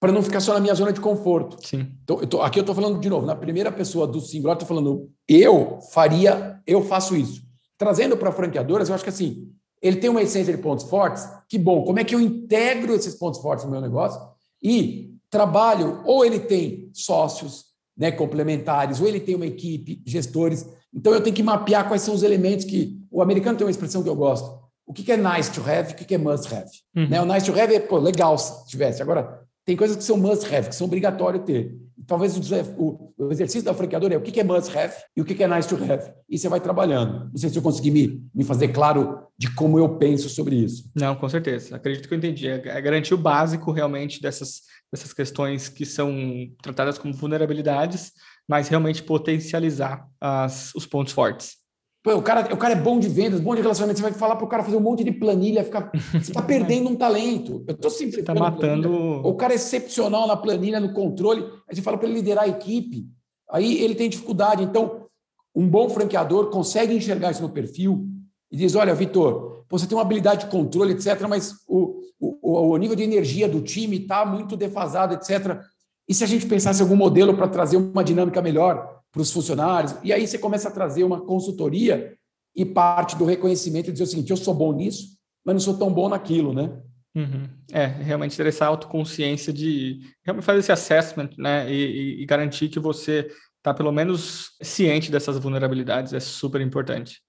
Para não ficar só na minha zona de conforto. Sim. Então, eu tô, aqui eu estou falando de novo, na primeira pessoa do singular, estou falando, eu faria, eu faço isso. Trazendo para franqueadoras, eu acho que assim, ele tem uma essência de pontos fortes, que bom, como é que eu integro esses pontos fortes no meu negócio e trabalho, ou ele tem sócios né, complementares, ou ele tem uma equipe, gestores. Então eu tenho que mapear quais são os elementos que. O americano tem uma expressão que eu gosto. O que é nice to have e o que é must have. Uhum. Né? O nice to have é pô, legal se tivesse. Agora, tem coisas que são must have, que são obrigatórios ter talvez o, o, exercício da franqueadora é o que é must have e o que é nice to have. E você vai trabalhando. Não sei se eu consegui me, me fazer claro de como eu penso sobre isso. Não, com certeza. Acredito que eu entendi. É, é garantir o básico realmente dessas, dessas questões que são tratadas como vulnerabilidades, mas realmente potencializar as, os pontos fortes. Pô, o, cara, o cara é bom de vendas, bom de relacionamento. Você vai falar para o cara fazer um monte de planilha, ficar, você está perdendo um talento. Eu estou sempre. Está matando. O cara é excepcional na planilha, no controle. Aí você fala para ele liderar a equipe. Aí ele tem dificuldade. Então, um bom franqueador consegue enxergar isso no perfil e diz: Olha, Vitor, você tem uma habilidade de controle, etc., mas o, o, o nível de energia do time está muito defasado, etc. E se a gente pensasse em algum modelo para trazer uma dinâmica melhor? Para os funcionários. E aí você começa a trazer uma consultoria e parte do reconhecimento e dizer o seguinte: eu sou bom nisso, mas não sou tão bom naquilo, né? Uhum. É, realmente ter essa autoconsciência de realmente fazer esse assessment, né? E, e, e garantir que você está pelo menos ciente dessas vulnerabilidades é super importante.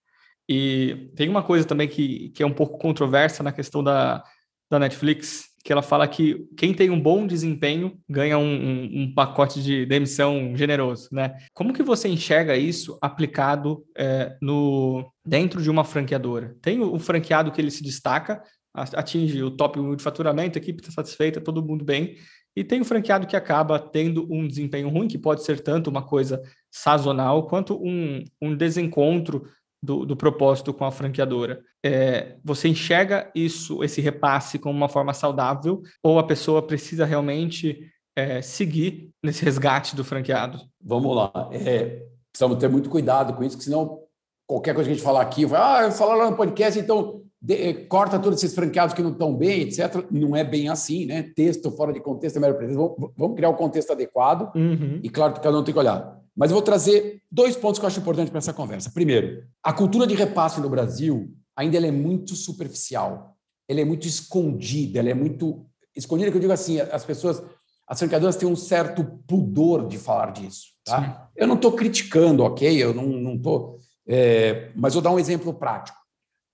E tem uma coisa também que, que é um pouco controversa na questão da, da Netflix, que ela fala que quem tem um bom desempenho ganha um, um, um, pacote de demissão generoso, né? Como que você enxerga isso aplicado é, no dentro de uma franqueadora? Tem o, o, franqueado que ele se destaca, atinge o top 1 de faturamento, a equipe está satisfeita, todo mundo bem, e tem o franqueado que acaba tendo um desempenho ruim, que pode ser tanto uma coisa sazonal quanto um, um desencontro do, do propósito com a franqueadora. É, você enxerga isso, esse repasse, como uma forma saudável, ou a pessoa precisa realmente é, seguir nesse resgate do franqueado? Vamos lá. É, precisamos ter muito cuidado com isso, porque senão qualquer coisa que a gente falar aqui, vai, ah, eu falar lá no podcast, então de, eh, corta todos esses franqueados que não estão bem, etc. Não é bem assim, né? Texto fora de contexto é melhor para vamos, vamos criar o um contexto adequado uhum. e claro que cada um tem que olhar. Mas eu vou trazer dois pontos que eu acho importantes para essa conversa. Primeiro, a cultura de repasse no Brasil ainda é muito superficial, ela é muito escondida, ela é muito escondida que eu digo assim, as pessoas, as franqueadoras têm um certo pudor de falar disso. Tá? Eu não estou criticando, ok? Eu não estou. É, mas vou dar um exemplo prático.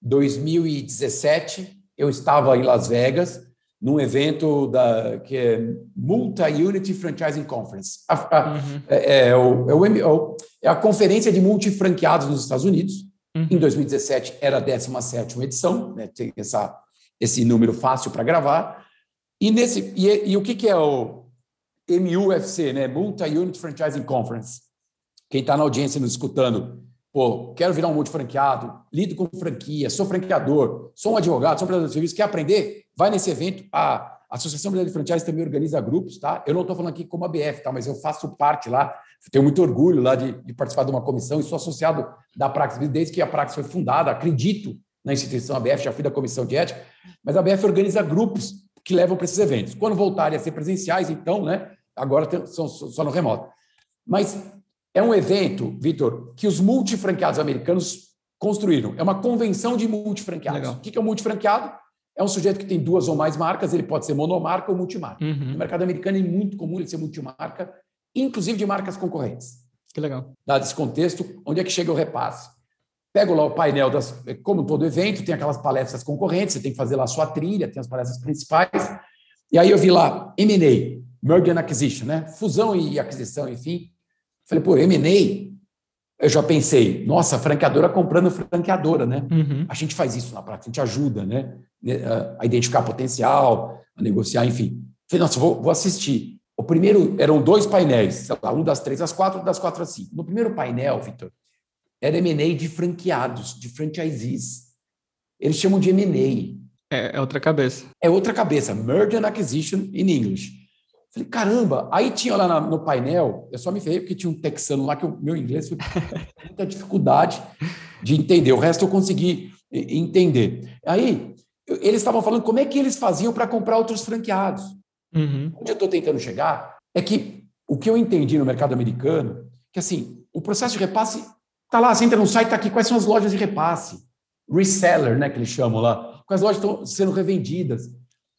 2017, eu estava em Las Vegas, num evento da, que é Multi-Unity Franchising Conference. A, a, uhum. é, é, o, é, o, é, a conferência de multifranqueados nos Estados Unidos. Uhum. Em 2017 era a 17 edição, né, tem essa, esse número fácil para gravar. E, nesse, e, e o que, que é o MUFC, né? Multi-Unit Franchising Conference? Quem está na audiência nos escutando, pô, quero virar um multifranqueado, lido com franquia, sou franqueador, sou um advogado, sou um prestador de serviço, quer aprender? Vai nesse evento. A Associação Brasileira de Franchise também organiza grupos, tá? Eu não estou falando aqui como a BF, tá? Mas eu faço parte lá, tenho muito orgulho lá de, de participar de uma comissão e sou associado da Praxis desde que a Praxis foi fundada, acredito na instituição ABF, já fui da comissão de ética, mas a ABF organiza grupos que levam para esses eventos. Quando voltarem a ser presenciais, então, né, agora tem, são só no remoto. Mas é um evento, Vitor, que os multifranqueados americanos construíram. É uma convenção de multifranqueados. Legal. O que é um multifranqueado? É um sujeito que tem duas ou mais marcas, ele pode ser monomarca ou multimarca. Uhum. No mercado americano é muito comum ele ser multimarca, inclusive de marcas concorrentes. Que legal. Dado esse contexto, onde é que chega o repasse? Pego lá o painel das, como todo evento, tem aquelas palestras concorrentes, você tem que fazer lá a sua trilha, tem as palestras principais. E aí eu vi lá M&A, Merger and Acquisition, né? Fusão e aquisição, enfim. Falei, pô, M&A, eu já pensei, nossa, franqueadora comprando franqueadora, né? Uhum. A gente faz isso na prática, a gente ajuda, né? A identificar potencial, a negociar, enfim. Falei, nossa, vou, vou assistir. O primeiro, eram dois painéis, lá, um das três às quatro, das quatro às cinco. No primeiro painel, Vitor, era M&A de franqueados, de franchisees. Eles chamam de M&A. É, é, outra cabeça. É outra cabeça. Merger and Acquisition in English. Falei, caramba. Aí tinha lá na, no painel, eu só me ferrei porque tinha um texano lá que o meu inglês foi muita dificuldade de entender. O resto eu consegui entender. Aí eles estavam falando como é que eles faziam para comprar outros franqueados. Uhum. Onde eu estou tentando chegar é que o que eu entendi no mercado americano, que assim, o processo de repasse Tá lá, você entra no site, tá aqui quais são as lojas de repasse. Reseller, né, que eles chamam lá. Quais lojas estão sendo revendidas.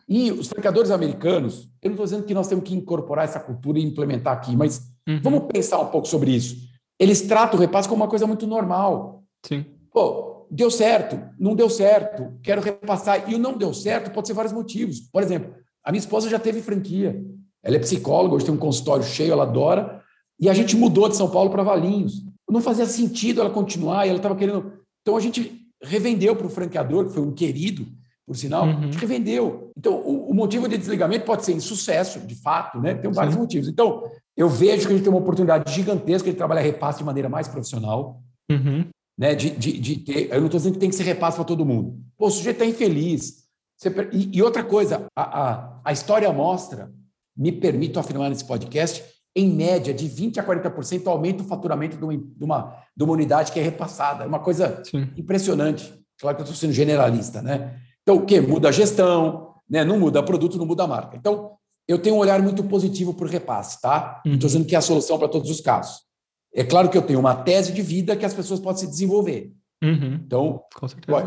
E os franqueadores americanos, eu não estou dizendo que nós temos que incorporar essa cultura e implementar aqui, mas uhum. vamos pensar um pouco sobre isso. Eles tratam o repasse como uma coisa muito normal. Sim. Pô, deu certo, não deu certo, quero repassar. E o não deu certo pode ser vários motivos. Por exemplo, a minha esposa já teve franquia. Ela é psicóloga, hoje tem um consultório cheio, ela adora. E a gente mudou de São Paulo para Valinhos não fazia sentido ela continuar e ela estava querendo. Então a gente revendeu para o franqueador, que foi um querido, por sinal, uhum. revendeu. Então o, o, motivo de desligamento pode ser insucesso, de fato, né? Tem vários Sim. motivos. Então eu vejo que a gente tem uma oportunidade gigantesca de trabalhar repasse de maneira mais profissional. Uhum. Né, de, de, de ter, eu não estou dizendo que tem que ser repasse para todo mundo. Pô, o sujeito está infeliz. Você, e, e, outra coisa, a, a, a história mostra, me permito afirmar nesse podcast, em média, de 20% a 40% aumenta o faturamento de uma, de uma, de uma unidade que é repassada. É uma coisa Sim. impressionante. Claro que eu estou sendo generalista, né? Então, o quê? Muda a gestão, né? não muda produto, não muda a marca. Então, eu tenho um olhar muito positivo para o repasse, tá? Não estou dizendo que é a solução para todos os casos. É claro que eu tenho uma tese de vida que as pessoas podem se desenvolver. Uhum. Então,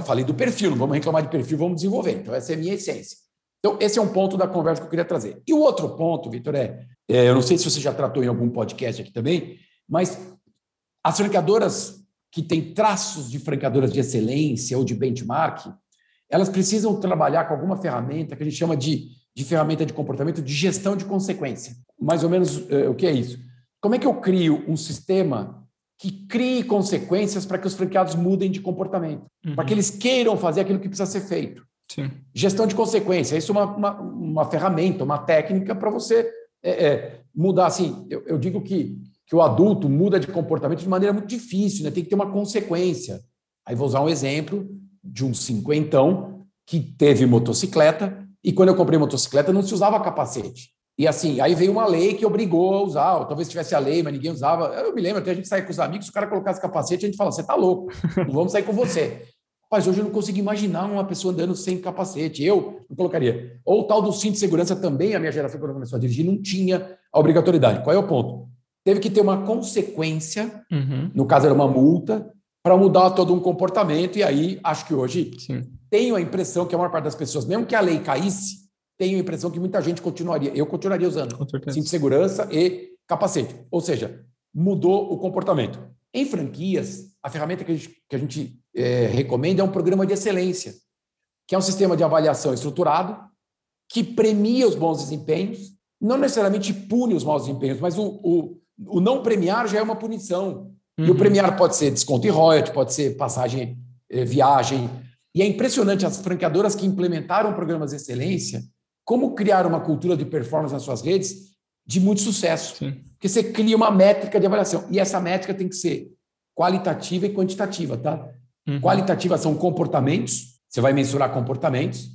falei do perfil, não vamos reclamar de perfil, vamos desenvolver. Então, essa é a minha essência. Então, esse é um ponto da conversa que eu queria trazer. E o outro ponto, Vitor, é é, eu não sei se você já tratou em algum podcast aqui também, mas as franqueadoras que têm traços de franqueadoras de excelência ou de benchmark, elas precisam trabalhar com alguma ferramenta que a gente chama de, de ferramenta de comportamento de gestão de consequência. Mais ou menos é, o que é isso? Como é que eu crio um sistema que crie consequências para que os franqueados mudem de comportamento, uhum. para que eles queiram fazer aquilo que precisa ser feito? Sim. Gestão de consequência, isso é uma, uma, uma ferramenta, uma técnica para você é, é, mudar assim. Eu, eu, digo que, que o adulto muda de comportamento de maneira muito difícil, né? tem que ter uma consequência. Aí vou usar um exemplo de um cinquentão que teve motocicleta e quando eu comprei motocicleta não se usava capacete. E assim, aí veio uma lei que obrigou a usar, ou talvez tivesse a lei, mas ninguém usava. Eu me lembro, até a gente sair com os amigos, o cara colocasse capacete, a gente fala, você tá louco, não vamos sair com você. Mas hoje eu não consigo imaginar uma pessoa andando sem capacete. Eu não colocaria. Ou o tal do cinto de segurança também, a minha geração, quando começou a dirigir, não tinha a obrigatoriedade. Qual é o ponto? Teve que ter uma consequência, uhum. no caso era uma multa, para mudar todo um comportamento. E aí, acho que hoje Sim. tenho a impressão que a maior parte das pessoas, mesmo que a lei caísse, tenho a impressão que muita gente continuaria, eu continuaria usando cinto de segurança e capacete. Ou seja, mudou o comportamento. Em franquias, a ferramenta que a gente, que a gente é, recomenda é um programa de excelência, que é um sistema de avaliação estruturado que premia os bons desempenhos, não necessariamente pune os maus desempenhos, mas o, o, o não premiar já é uma punição. Uhum. E o uhum. premiar pode ser desconto em royalty, pode ser passagem, eh, viagem. E é impressionante as franqueadoras que implementaram programas de excelência, como criar uma cultura de performance nas suas redes de muito sucesso. Sim. Porque você cria uma métrica de avaliação. E essa métrica tem que ser qualitativa e quantitativa, tá? Uhum. Qualitativa são comportamentos, você vai mensurar comportamentos.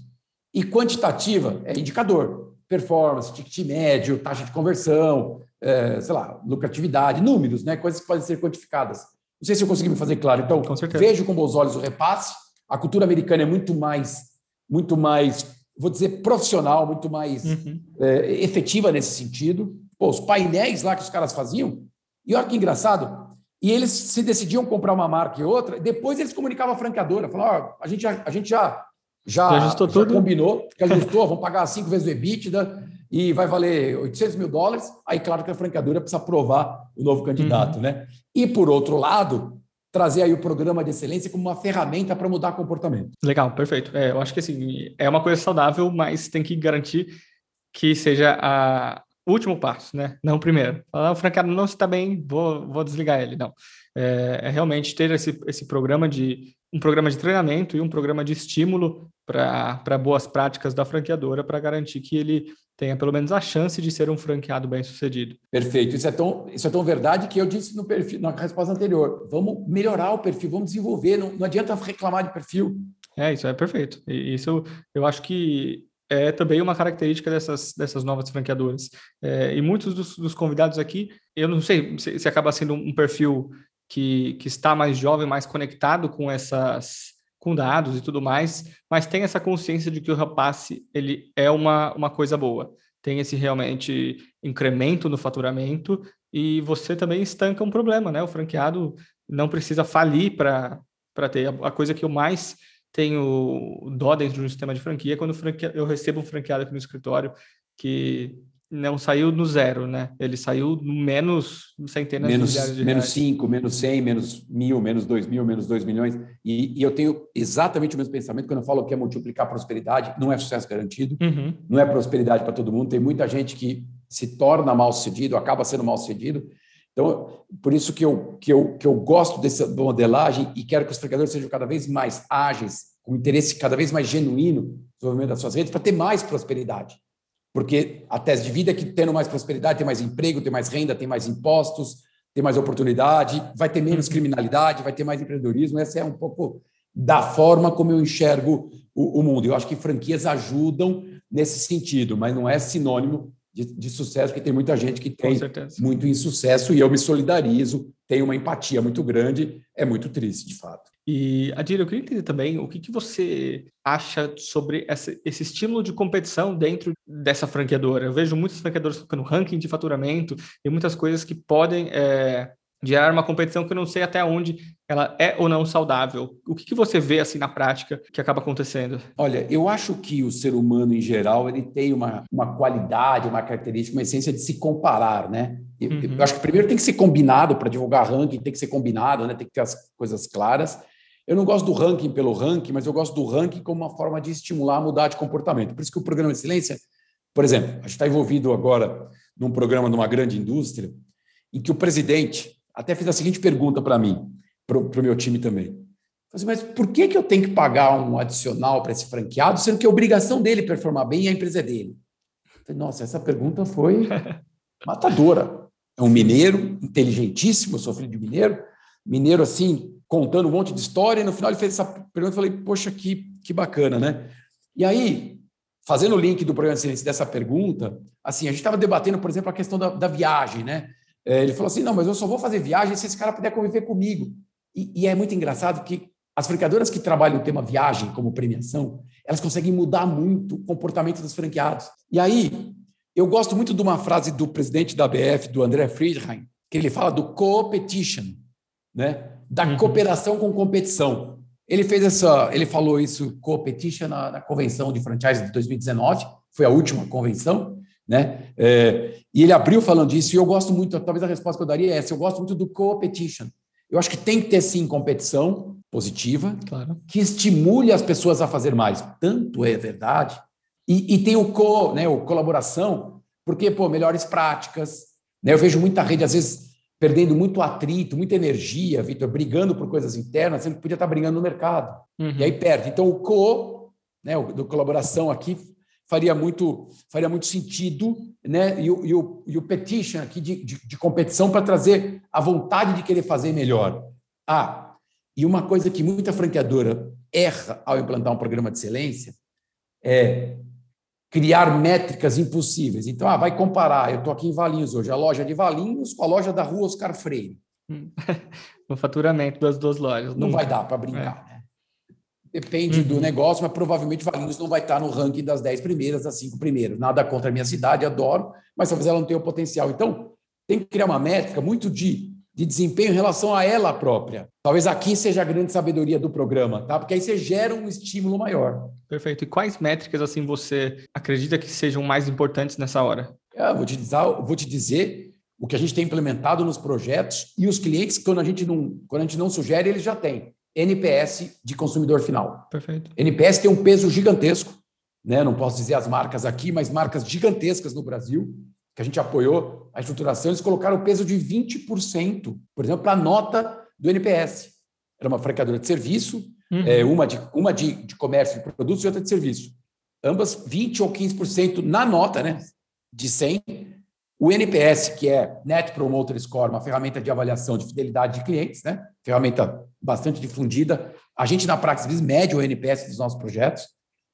E quantitativa é indicador. Performance, ticket médio, taxa de conversão, é, sei lá, lucratividade, números, né? Coisas que podem ser quantificadas. Não sei se eu consegui me fazer claro. Então, com vejo com bons olhos o repasse. A cultura americana é muito mais, muito mais vou dizer, profissional, muito mais uhum. é, efetiva nesse sentido. Pô, os painéis lá que os caras faziam, e olha que engraçado, e eles se decidiam comprar uma marca e outra, depois eles comunicavam a franqueadora, falavam, oh, a gente já, a gente já, já, já, já combinou, já ajustou, vamos pagar cinco vezes o EBITDA e vai valer 800 mil dólares. Aí, claro que a franqueadora precisa aprovar o novo candidato, uhum. né? E, por outro lado, trazer aí o programa de excelência como uma ferramenta para mudar comportamento. Legal, perfeito. É, eu acho que assim, é uma coisa saudável, mas tem que garantir que seja a último passo, né? Não o primeiro. Falar, o franqueado não está bem, vou, vou desligar ele. Não. É, é, realmente ter esse, esse programa de um programa de treinamento e um programa de estímulo para boas práticas da franqueadora para garantir que ele tenha pelo menos a chance de ser um franqueado bem sucedido. Perfeito. Isso é tão, isso é tão verdade que eu disse no perfil, na resposta anterior. Vamos melhorar o perfil, vamos desenvolver. Não, não adianta reclamar de perfil. É, isso é perfeito. E isso eu acho que é também uma característica dessas, dessas novas franqueadoras. É, e muitos dos, dos, convidados aqui, eu não sei se, se acaba sendo um perfil que, que está mais jovem, mais conectado com essas com dados e tudo mais, mas tem essa consciência de que o repasse ele é uma, uma coisa boa. Tem esse realmente incremento no faturamento e você também estanca um problema, né? O franqueado não precisa falir para ter. A, a coisa que eu mais tenho dó dentro de um sistema de franquia é quando eu recebo um franqueado aqui no escritório que não saiu no zero, né? Ele saiu no menos centenas menos, de milhares de Menos 5, menos 100, menos mil, menos 2 mil, menos 2 milhões. E, e, eu tenho exatamente o mesmo pensamento quando eu falo que é multiplicar prosperidade. Não é sucesso garantido, uhum. não é prosperidade para todo mundo. Tem muita gente que se torna mal sucedido, acaba sendo mal sucedido. Então, por isso que eu, que eu, que eu gosto dessa modelagem e quero que os franqueadores sejam cada vez mais ágeis, com interesse cada vez mais genuíno no desenvolvimento das suas redes, para ter mais prosperidade porque a tese de vida é que tendo mais prosperidade, tem mais emprego, tem mais renda, tem mais impostos, tem mais oportunidade, vai ter menos criminalidade, vai ter mais empreendedorismo. Essa é um pouco da forma como eu enxergo o, o mundo. Eu acho que franquias ajudam nesse sentido, mas não é sinônimo de, de sucesso, porque tem muita gente que tem muito insucesso e eu me solidarizo, tenho uma empatia muito grande, é muito triste, de fato. E, Adira, eu queria entender também o que, que você acha sobre essa, esse estímulo de competição dentro dessa franqueadora. Eu vejo muitos franqueadores colocando ranking de faturamento e muitas coisas que podem é, gerar uma competição que eu não sei até onde ela é ou não saudável. O que, que você vê assim na prática que acaba acontecendo? Olha, eu acho que o ser humano em geral ele tem uma, uma qualidade, uma característica, uma essência de se comparar, né? Eu, uhum. eu acho que primeiro tem que ser combinado para divulgar ranking, tem que ser combinado, né? Tem que ter as coisas claras. Eu não gosto do ranking pelo ranking, mas eu gosto do ranking como uma forma de estimular a mudar de comportamento. Por isso que o programa de excelência, por exemplo, a gente está envolvido agora num programa numa grande indústria em que o presidente até fez a seguinte pergunta para mim, para o meu time também. Assim, mas por que, que eu tenho que pagar um adicional para esse franqueado, sendo que é obrigação dele performar bem e a empresa é dele? Falei, Nossa, essa pergunta foi matadora. É um mineiro inteligentíssimo, eu sou filho de mineiro, mineiro assim, contando um monte de história, e no final ele fez essa pergunta e falei, poxa, que, que bacana, né? E aí, fazendo o link do programa de silêncio dessa pergunta, assim, a gente estava debatendo, por exemplo, a questão da, da viagem, né? É, ele falou assim: não, mas eu só vou fazer viagem se esse cara puder conviver comigo. E, e é muito engraçado que as franqueadoras que trabalham o tema viagem como premiação, elas conseguem mudar muito o comportamento dos franqueados. E aí, eu gosto muito de uma frase do presidente da BF, do André Friedheim, que ele fala do competition, né? da uhum. cooperação com competição. Ele fez essa, ele falou isso competition na, na convenção de franchise de 2019, foi a última convenção, né? É, e ele abriu falando disso, e eu gosto muito, talvez a resposta que eu daria é essa, eu gosto muito do competition. Eu acho que tem que ter, sim, competição positiva, claro. que estimule as pessoas a fazer mais. Tanto é verdade. E, e tem o co, né, o colaboração, porque, pô, melhores práticas. Né? Eu vejo muita rede, às vezes, perdendo muito atrito, muita energia, Vitor, brigando por coisas internas, sendo que podia estar brigando no mercado. Uhum. E aí perde. Então, o co, né, o, do colaboração aqui, faria muito, faria muito sentido, né? E o, e o, e o petition aqui de, de, de competição para trazer a vontade de querer fazer melhor. Ah, e uma coisa que muita franqueadora erra ao implantar um programa de excelência é criar métricas impossíveis. Então, ah, vai comparar, eu estou aqui em Valinhos hoje, a loja de Valinhos com a loja da rua Oscar Freire. no faturamento das duas lojas. Não vai dar para brincar, é. né? Depende uhum. do negócio, mas provavelmente Valinhos não vai estar no ranking das 10 primeiras, das 5 primeiras. Nada contra a minha cidade, adoro, mas talvez ela não tenha o potencial. Então, tem que criar uma métrica muito de, de desempenho em relação a ela própria. Talvez aqui seja a grande sabedoria do programa, tá? Porque aí você gera um estímulo maior. Perfeito. E quais métricas assim você acredita que sejam mais importantes nessa hora? É, vou te dizer, vou te dizer o que a gente tem implementado nos projetos e os clientes, quando a gente não, quando a gente não sugere, eles já têm. NPS de consumidor final. Perfeito. NPS tem um peso gigantesco, né? Não posso dizer as marcas aqui, mas marcas gigantescas no Brasil, que a gente apoiou a estruturação, eles colocaram o peso de 20%, por exemplo, para a nota do NPS. Era uma franqueadora de serviço, uhum. é, uma, de, uma de, de comércio de produtos e outra de serviço. Ambas 20% ou 15% na nota, né? De 100 o NPS, que é Net Promoter Score, uma ferramenta de avaliação de fidelidade de clientes, né? ferramenta bastante difundida. A gente, na Praxis, mede o NPS dos nossos projetos.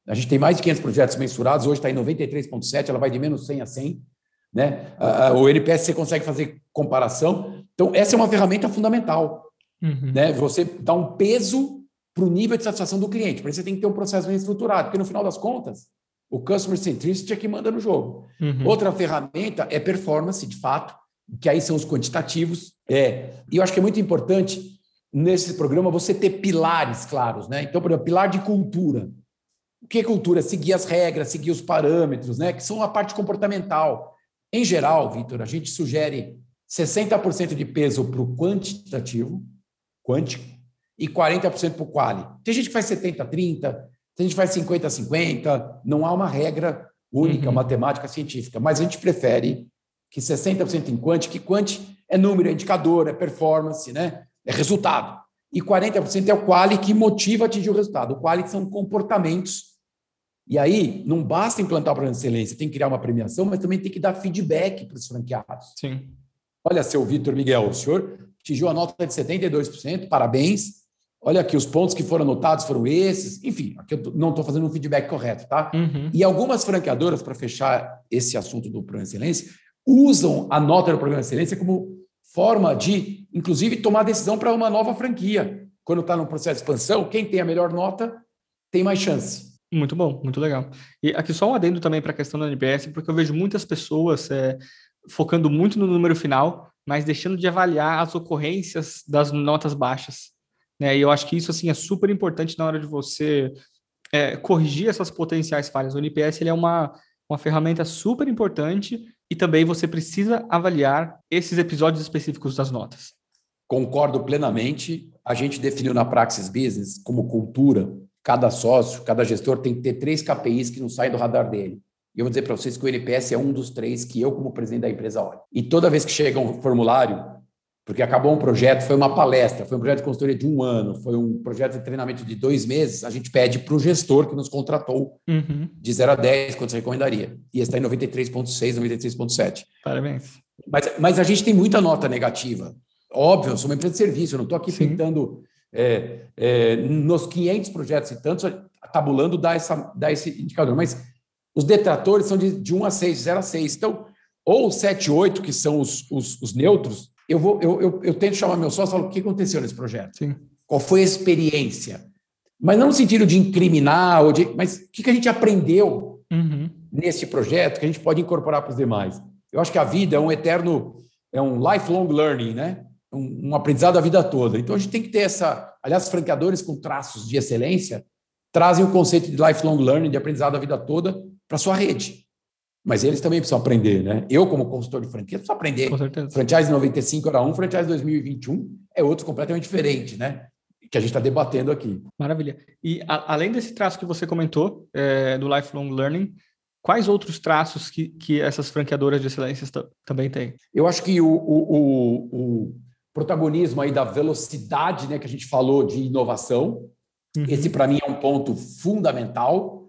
A gente tem mais de 500 projetos mensurados, hoje está em 93,7, ela vai de menos 100 a 100. Né? O NPS você consegue fazer comparação. Então, essa é uma ferramenta fundamental. Uhum. Né? Você dá um peso para o nível de satisfação do cliente. Por isso, você tem que ter um processo bem estruturado, porque no final das contas, o customer centricity é que manda no jogo. Uhum. Outra ferramenta é performance, de fato, que aí são os quantitativos. É, e eu acho que é muito importante nesse programa você ter pilares claros, né? Então, por exemplo, pilar de cultura. O que é cultura? Seguir as regras, seguir os parâmetros, né? Que são a parte comportamental. Em geral, Vitor, a gente sugere 60% de peso para o quantitativo, quântico, e 40% para o quali. Tem gente que faz 70, 30, se a gente faz 50 a 50, não há uma regra única, uhum. matemática, científica, mas a gente prefere que 60% em quant, que quant é número, é indicador, é performance, né? é resultado. E 40% é o quali que motiva a atingir o resultado. O quali são comportamentos. E aí, não basta implantar o programa de excelência, tem que criar uma premiação, mas também tem que dar feedback para os franqueados. Sim. Olha, seu Vitor Miguel, o senhor atingiu a nota de 72%, parabéns olha aqui, os pontos que foram anotados foram esses. Enfim, aqui eu não estou fazendo um feedback correto, tá? Uhum. E algumas franqueadoras, para fechar esse assunto do Programa de Excelência, usam a nota do Programa de Excelência como forma de, inclusive, tomar decisão para uma nova franquia. Quando está no processo de expansão, quem tem a melhor nota tem mais chance. Muito bom, muito legal. E aqui só um adendo também para a questão do NPS, porque eu vejo muitas pessoas é, focando muito no número final, mas deixando de avaliar as ocorrências das notas baixas. Né? E eu acho que isso assim é super importante na hora de você é, corrigir essas potenciais falhas. O NPS ele é uma, uma ferramenta super importante e também você precisa avaliar esses episódios específicos das notas. Concordo plenamente. A gente definiu na Praxis Business como cultura, cada sócio, cada gestor tem que ter três KPIs que não saem do radar dele. E eu vou dizer para vocês que o NPS é um dos três que eu, como presidente da empresa, olho. E toda vez que chega um formulário, porque acabou um projeto, foi uma palestra, foi um projeto de consultoria de um ano, foi um projeto de treinamento de dois meses, a gente pede para o gestor que nos contratou uhum. de 0 a 10, quanto você recomendaria. E está em 93,6, 93,7. Parabéns. Mas, mas a gente tem muita nota negativa. Óbvio, eu sou uma empresa de serviço, eu não estou aqui Sim. tentando, é, é, nos 500 projetos e tantos, tabulando, dar, essa, dar esse indicador. Mas os detratores são de, de 1 a 6, de 0 a 6. Então, ou 7, 8, que são os, os, os neutros, eu, vou, eu, eu, eu tento chamar meu sócio e falo, o que aconteceu nesse projeto? Sim. Qual foi a experiência? Mas não no sentido de incriminar, ou de, mas o que, que a gente aprendeu uhum. nesse projeto que a gente pode incorporar para os demais? Eu acho que a vida é um eterno, é um lifelong learning, né? Um, um aprendizado a vida toda. Então a gente tem que ter essa. Aliás, franqueadores com traços de excelência trazem o conceito de lifelong learning, de aprendizado a vida toda, para sua rede. Mas eles também precisam aprender, né? Eu, como consultor de franquia, preciso aprender. Com certeza. Franchise 95 era um, franchise 2021 é outro completamente diferente, né? Que a gente está debatendo aqui. Maravilha. E a, além desse traço que você comentou, é, do lifelong learning, quais outros traços que, que essas franqueadoras de excelência também têm? Eu acho que o, o, o, o, protagonismo aí da velocidade, né, que a gente falou de inovação, uhum. esse para mim é um ponto fundamental.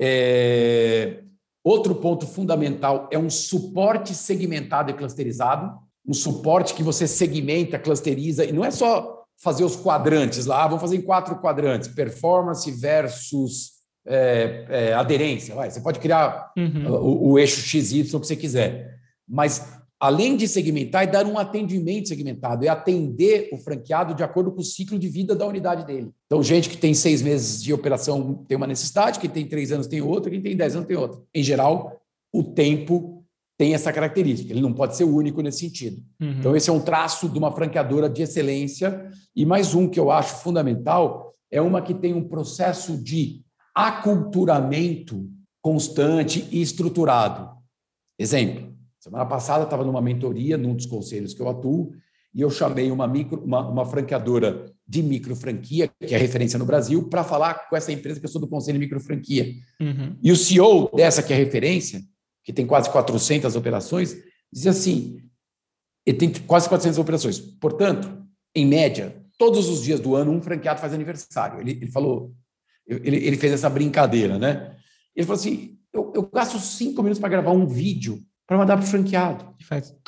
É Outro ponto fundamental é um suporte segmentado e clusterizado, um suporte que você segmenta, clusteriza, e não é só fazer os quadrantes lá, ah, vamos fazer em quatro quadrantes, performance versus é, é, aderência. Vai. Você pode criar uhum. o, o eixo XY que você quiser, mas além de segmentar, é dar um atendimento segmentado, é atender o franqueado de acordo com o ciclo de vida da unidade dele. Então, gente que tem seis meses de operação tem uma necessidade, quem tem três anos tem outra, quem tem dez anos tem outra. Em geral, o tempo tem essa característica, ele não pode ser único nesse sentido. Uhum. Então, esse é um traço de uma franqueadora de excelência. E mais um que eu acho fundamental é uma que tem um processo de aculturamento constante e estruturado. Exemplo, Semana passada estava numa mentoria num dos conselhos que eu atuo e eu chamei uma, micro, uma, uma franqueadora de micro franquia, que é referência no Brasil, para falar com essa empresa que eu sou do conselho de micro franquia. Uhum. E o CEO dessa que é referência, que tem quase 400 operações, dizia assim, ele tem quase 400 operações. Portanto, em média, todos os dias do ano, um franqueado faz aniversário. Ele, ele falou, ele, ele fez essa brincadeira, né? Ele falou assim, eu, eu gasto cinco minutos para gravar um vídeo para mandar para o franqueado.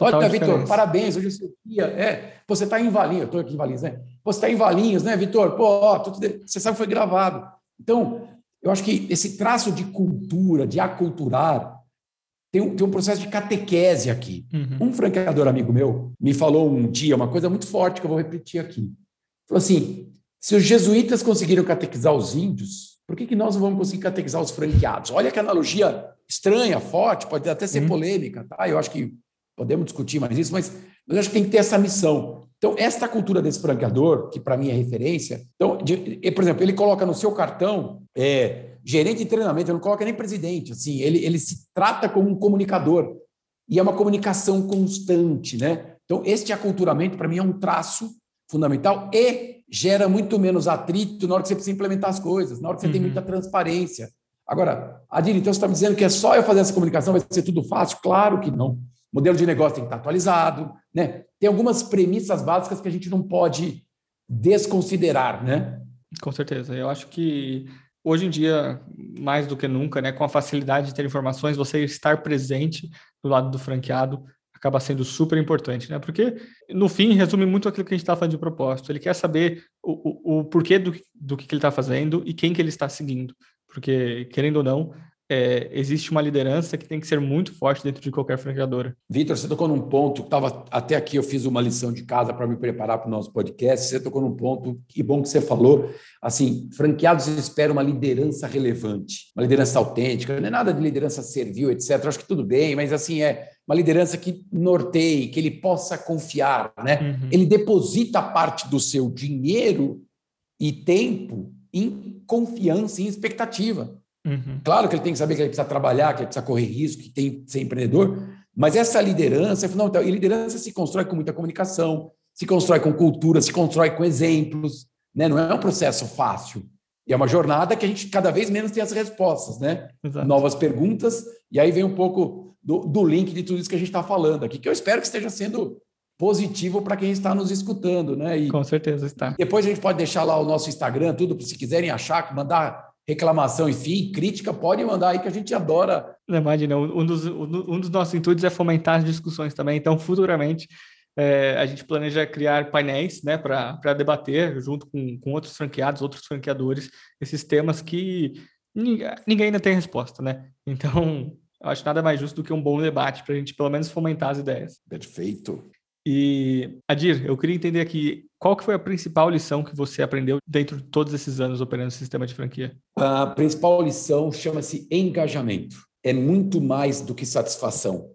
Olha, Vitor, parabéns, hoje é seu dia. É, você está em Valinhos, eu estou aqui em Valinhos, né? Você está em Valinhos, né, Vitor? Pô, ó, tudo, você sabe que foi gravado. Então, eu acho que esse traço de cultura, de aculturar, tem um, tem um processo de catequese aqui. Uhum. Um franqueador amigo meu me falou um dia uma coisa muito forte que eu vou repetir aqui. Falou assim: se os jesuítas conseguiram catequizar os índios, por que, que nós não vamos conseguir catequizar os franqueados? Olha que analogia estranha, forte, pode até ser uhum. polêmica, tá? Eu acho que podemos discutir mais isso, mas, mas eu acho que tem que ter essa missão. Então, esta cultura desse franqueador, que para mim é referência, então, de, por exemplo, ele coloca no seu cartão é, gerente de treinamento, ele não coloca nem presidente, assim, ele, ele se trata como um comunicador e é uma comunicação constante, né? Então, este aculturamento, para mim, é um traço fundamental e gera muito menos atrito na hora que você precisa implementar as coisas, na hora que você uhum. tem muita transparência. Agora, Adil, então você está me dizendo que é só eu fazer essa comunicação, vai ser tudo fácil? Claro que não. O modelo de negócio tem que estar atualizado, né? Tem algumas premissas básicas que a gente não pode desconsiderar, né? Com certeza. Eu acho que hoje em dia, mais do que nunca, né, com a facilidade de ter informações, você estar presente do lado do franqueado acaba sendo super importante, né? Porque, no fim, resume muito aquilo que a gente está falando de propósito. Ele quer saber o, o, o porquê do, do que ele está fazendo e quem que ele está seguindo porque, querendo ou não, é, existe uma liderança que tem que ser muito forte dentro de qualquer franqueadora. Vitor, você tocou num ponto que estava até aqui, eu fiz uma lição de casa para me preparar para o nosso podcast. Você tocou num ponto, que bom que você falou. Assim, franqueados esperam uma liderança relevante, uma liderança autêntica, não é nada de liderança servil, etc. Eu acho que tudo bem, mas assim, é uma liderança que norteie, que ele possa confiar, né? Uhum. Ele deposita parte do seu dinheiro e tempo em confiança, em expectativa. Uhum. Claro que ele tem que saber que ele precisa trabalhar, que ele precisa correr risco, que tem que ser empreendedor, mas essa liderança é fundamental. E liderança se constrói com muita comunicação, se constrói com cultura, se constrói com exemplos. Né? Não é um processo fácil. E é uma jornada que a gente cada vez menos tem as respostas, né? Exato. Novas perguntas, e aí vem um pouco do, do link de tudo isso que a gente está falando aqui, que eu espero que esteja sendo positivo para quem está nos escutando, né? E Com certeza está. Depois a gente pode deixar lá o nosso Instagram, tudo, se quiserem achar, mandar reclamação, enfim, crítica, pode mandar aí que a gente adora. Não, imagina, um dos, um dos nossos intuitos é fomentar as discussões também, então futuramente é, a gente planeja criar painéis né, para debater junto com, com outros franqueados, outros franqueadores, esses temas que ninguém, ninguém ainda tem resposta, né? Então, eu acho nada mais justo do que um bom debate para a gente pelo menos fomentar as ideias. Perfeito. E, Adir, eu queria entender aqui, qual que foi a principal lição que você aprendeu dentro de todos esses anos operando o sistema de franquia? A principal lição chama-se engajamento. É muito mais do que satisfação.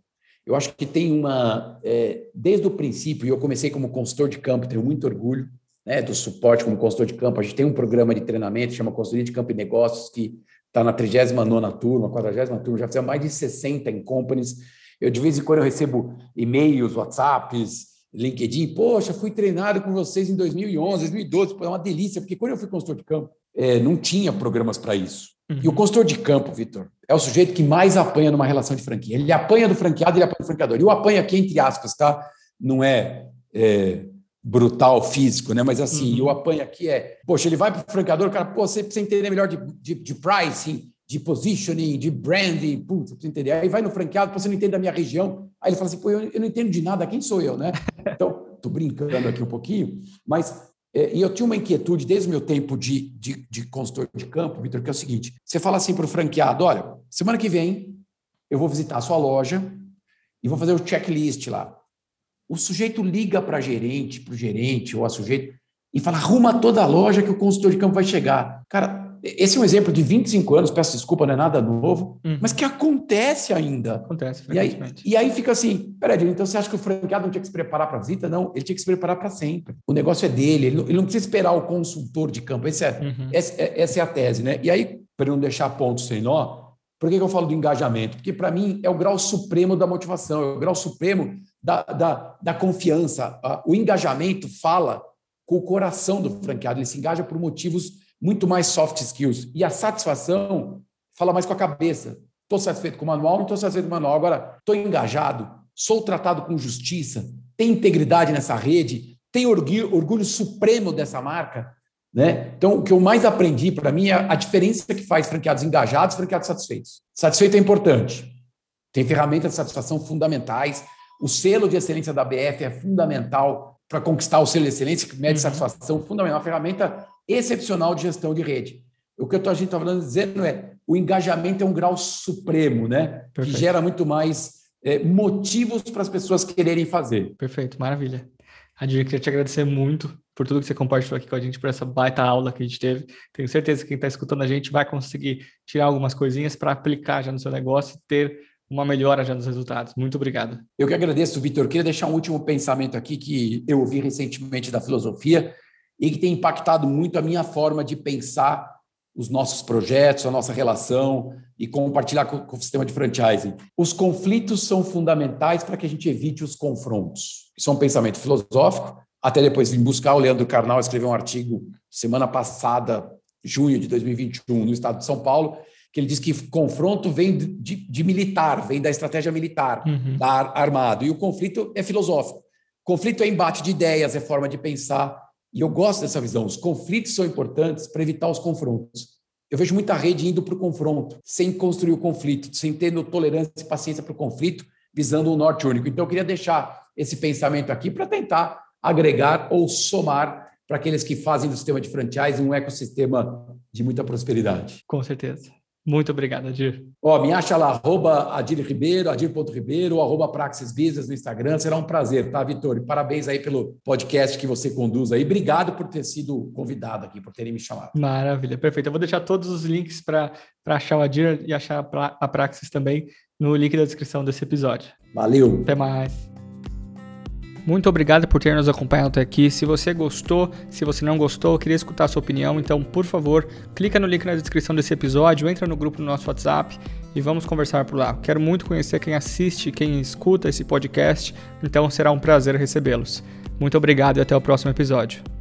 Eu acho que tem uma... É, desde o princípio, e eu comecei como consultor de campo, tenho muito orgulho né, do suporte como consultor de campo. A gente tem um programa de treinamento, chama Consultoria de Campo e Negócios, que está na 39 turma, 40 turma, já fizemos mais de 60 em companies. Eu, de vez em quando, eu recebo e-mails, WhatsApps, LinkedIn. Poxa, fui treinado com vocês em 2011, 2012. Pô, é uma delícia, porque quando eu fui consultor de campo, é, não tinha programas para isso. Uhum. E o consultor de campo, Vitor, é o sujeito que mais apanha numa relação de franquia. Ele apanha do franqueado, ele apanha do franqueador. E o apanha aqui, entre aspas, tá? Não é, é brutal físico, né? Mas assim, uhum. o apanha aqui é, poxa, ele vai para o franqueador, o cara, pô, você precisa entender melhor de, de, de pricing, de positioning, de branding, putz, precisa entender. Aí vai no franqueado, você não entende da minha região. Aí ele fala assim, pô, eu, eu não entendo de nada, quem sou eu, né? Então, estou brincando aqui um pouquinho, mas é, e eu tinha uma inquietude desde o meu tempo de, de, de consultor de campo, Vitor, que é o seguinte: você fala assim para o franqueado: olha, semana que vem eu vou visitar a sua loja e vou fazer o checklist lá. O sujeito liga para gerente, para o gerente ou a sujeito e fala: arruma toda a loja que o consultor de campo vai chegar. Cara, esse é um exemplo de 25 anos, peço desculpa, não é nada novo, uhum. mas que acontece ainda. Acontece, e aí, e aí fica assim: peraí, então você acha que o franqueado não tinha que se preparar para a visita? Não, ele tinha que se preparar para sempre. O negócio é dele, ele não, ele não, precisa esperar o consultor de campo. Esse é, uhum. essa, é, essa é a tese, né? E aí, para não deixar pontos sem nó, por que, que eu falo do engajamento? Porque, para mim, é o grau supremo da motivação, é o grau supremo da, da, da confiança. O engajamento fala com o coração do franqueado, ele se engaja por motivos muito mais soft skills. E a satisfação fala mais com a cabeça. Estou satisfeito com o manual, não estou satisfeito com o manual. Agora, estou engajado, sou tratado com justiça, tem integridade nessa rede, tem orgulho, orgulho supremo dessa marca. Né? Então, o que eu mais aprendi para mim é a diferença que faz franqueados engajados e franqueados satisfeitos. Satisfeito é importante. Tem ferramentas de satisfação fundamentais. O selo de excelência da BF é fundamental para conquistar o selo de excelência, que mede uhum. satisfação fundamental. Uma ferramenta excepcional de gestão de rede. O que a gente está falando dizendo é o engajamento é um grau supremo, né? Perfeito. Que gera muito mais é, motivos para as pessoas quererem fazer. Perfeito, maravilha. Adir, queria te agradecer muito por tudo que você compartilhou aqui com a gente, por essa baita aula que a gente teve. Tenho certeza que quem está escutando a gente vai conseguir tirar algumas coisinhas para aplicar já no seu negócio e ter uma melhora já nos resultados. Muito obrigado. Eu que agradeço, Vitor. Queria deixar um último pensamento aqui que eu ouvi recentemente da filosofia e que tem impactado muito a minha forma de pensar os nossos projetos, a nossa relação e compartilhar com, com o sistema de franchising. Os conflitos são fundamentais para que a gente evite os confrontos. Isso é um pensamento filosófico. Até depois vim buscar o Leandro Carnal escreveu um artigo semana passada, junho de 2021, no estado de São Paulo, que ele diz que confronto vem de, de militar, vem da estratégia militar, uhum. da armado, e o conflito é filosófico. Conflito é embate de ideias, é forma de pensar, e eu gosto dessa visão. Os conflitos são importantes para evitar os confrontos. Eu vejo muita rede indo para o confronto, sem construir o conflito, sem ter tolerância e paciência para o conflito, visando um norte único. Então, eu queria deixar esse pensamento aqui para tentar agregar ou somar para aqueles que fazem do sistema de franchise um ecossistema de muita prosperidade. Com certeza. Muito obrigado, Adir. Ó, me acha lá, arroba Adir Ribeiro, adir.ribeiro, arroba Praxis Business no Instagram. Será um prazer, tá, Vitor? Parabéns aí pelo podcast que você conduz aí. Obrigado por ter sido convidado aqui, por terem me chamado. Maravilha, perfeito. Eu vou deixar todos os links para achar o Adir e achar a Praxis também no link da descrição desse episódio. Valeu. Até mais. Muito obrigado por ter nos acompanhado até aqui. Se você gostou, se você não gostou, queria escutar a sua opinião, então, por favor, clica no link na descrição desse episódio, entra no grupo do nosso WhatsApp e vamos conversar por lá. Quero muito conhecer quem assiste, quem escuta esse podcast, então será um prazer recebê-los. Muito obrigado e até o próximo episódio.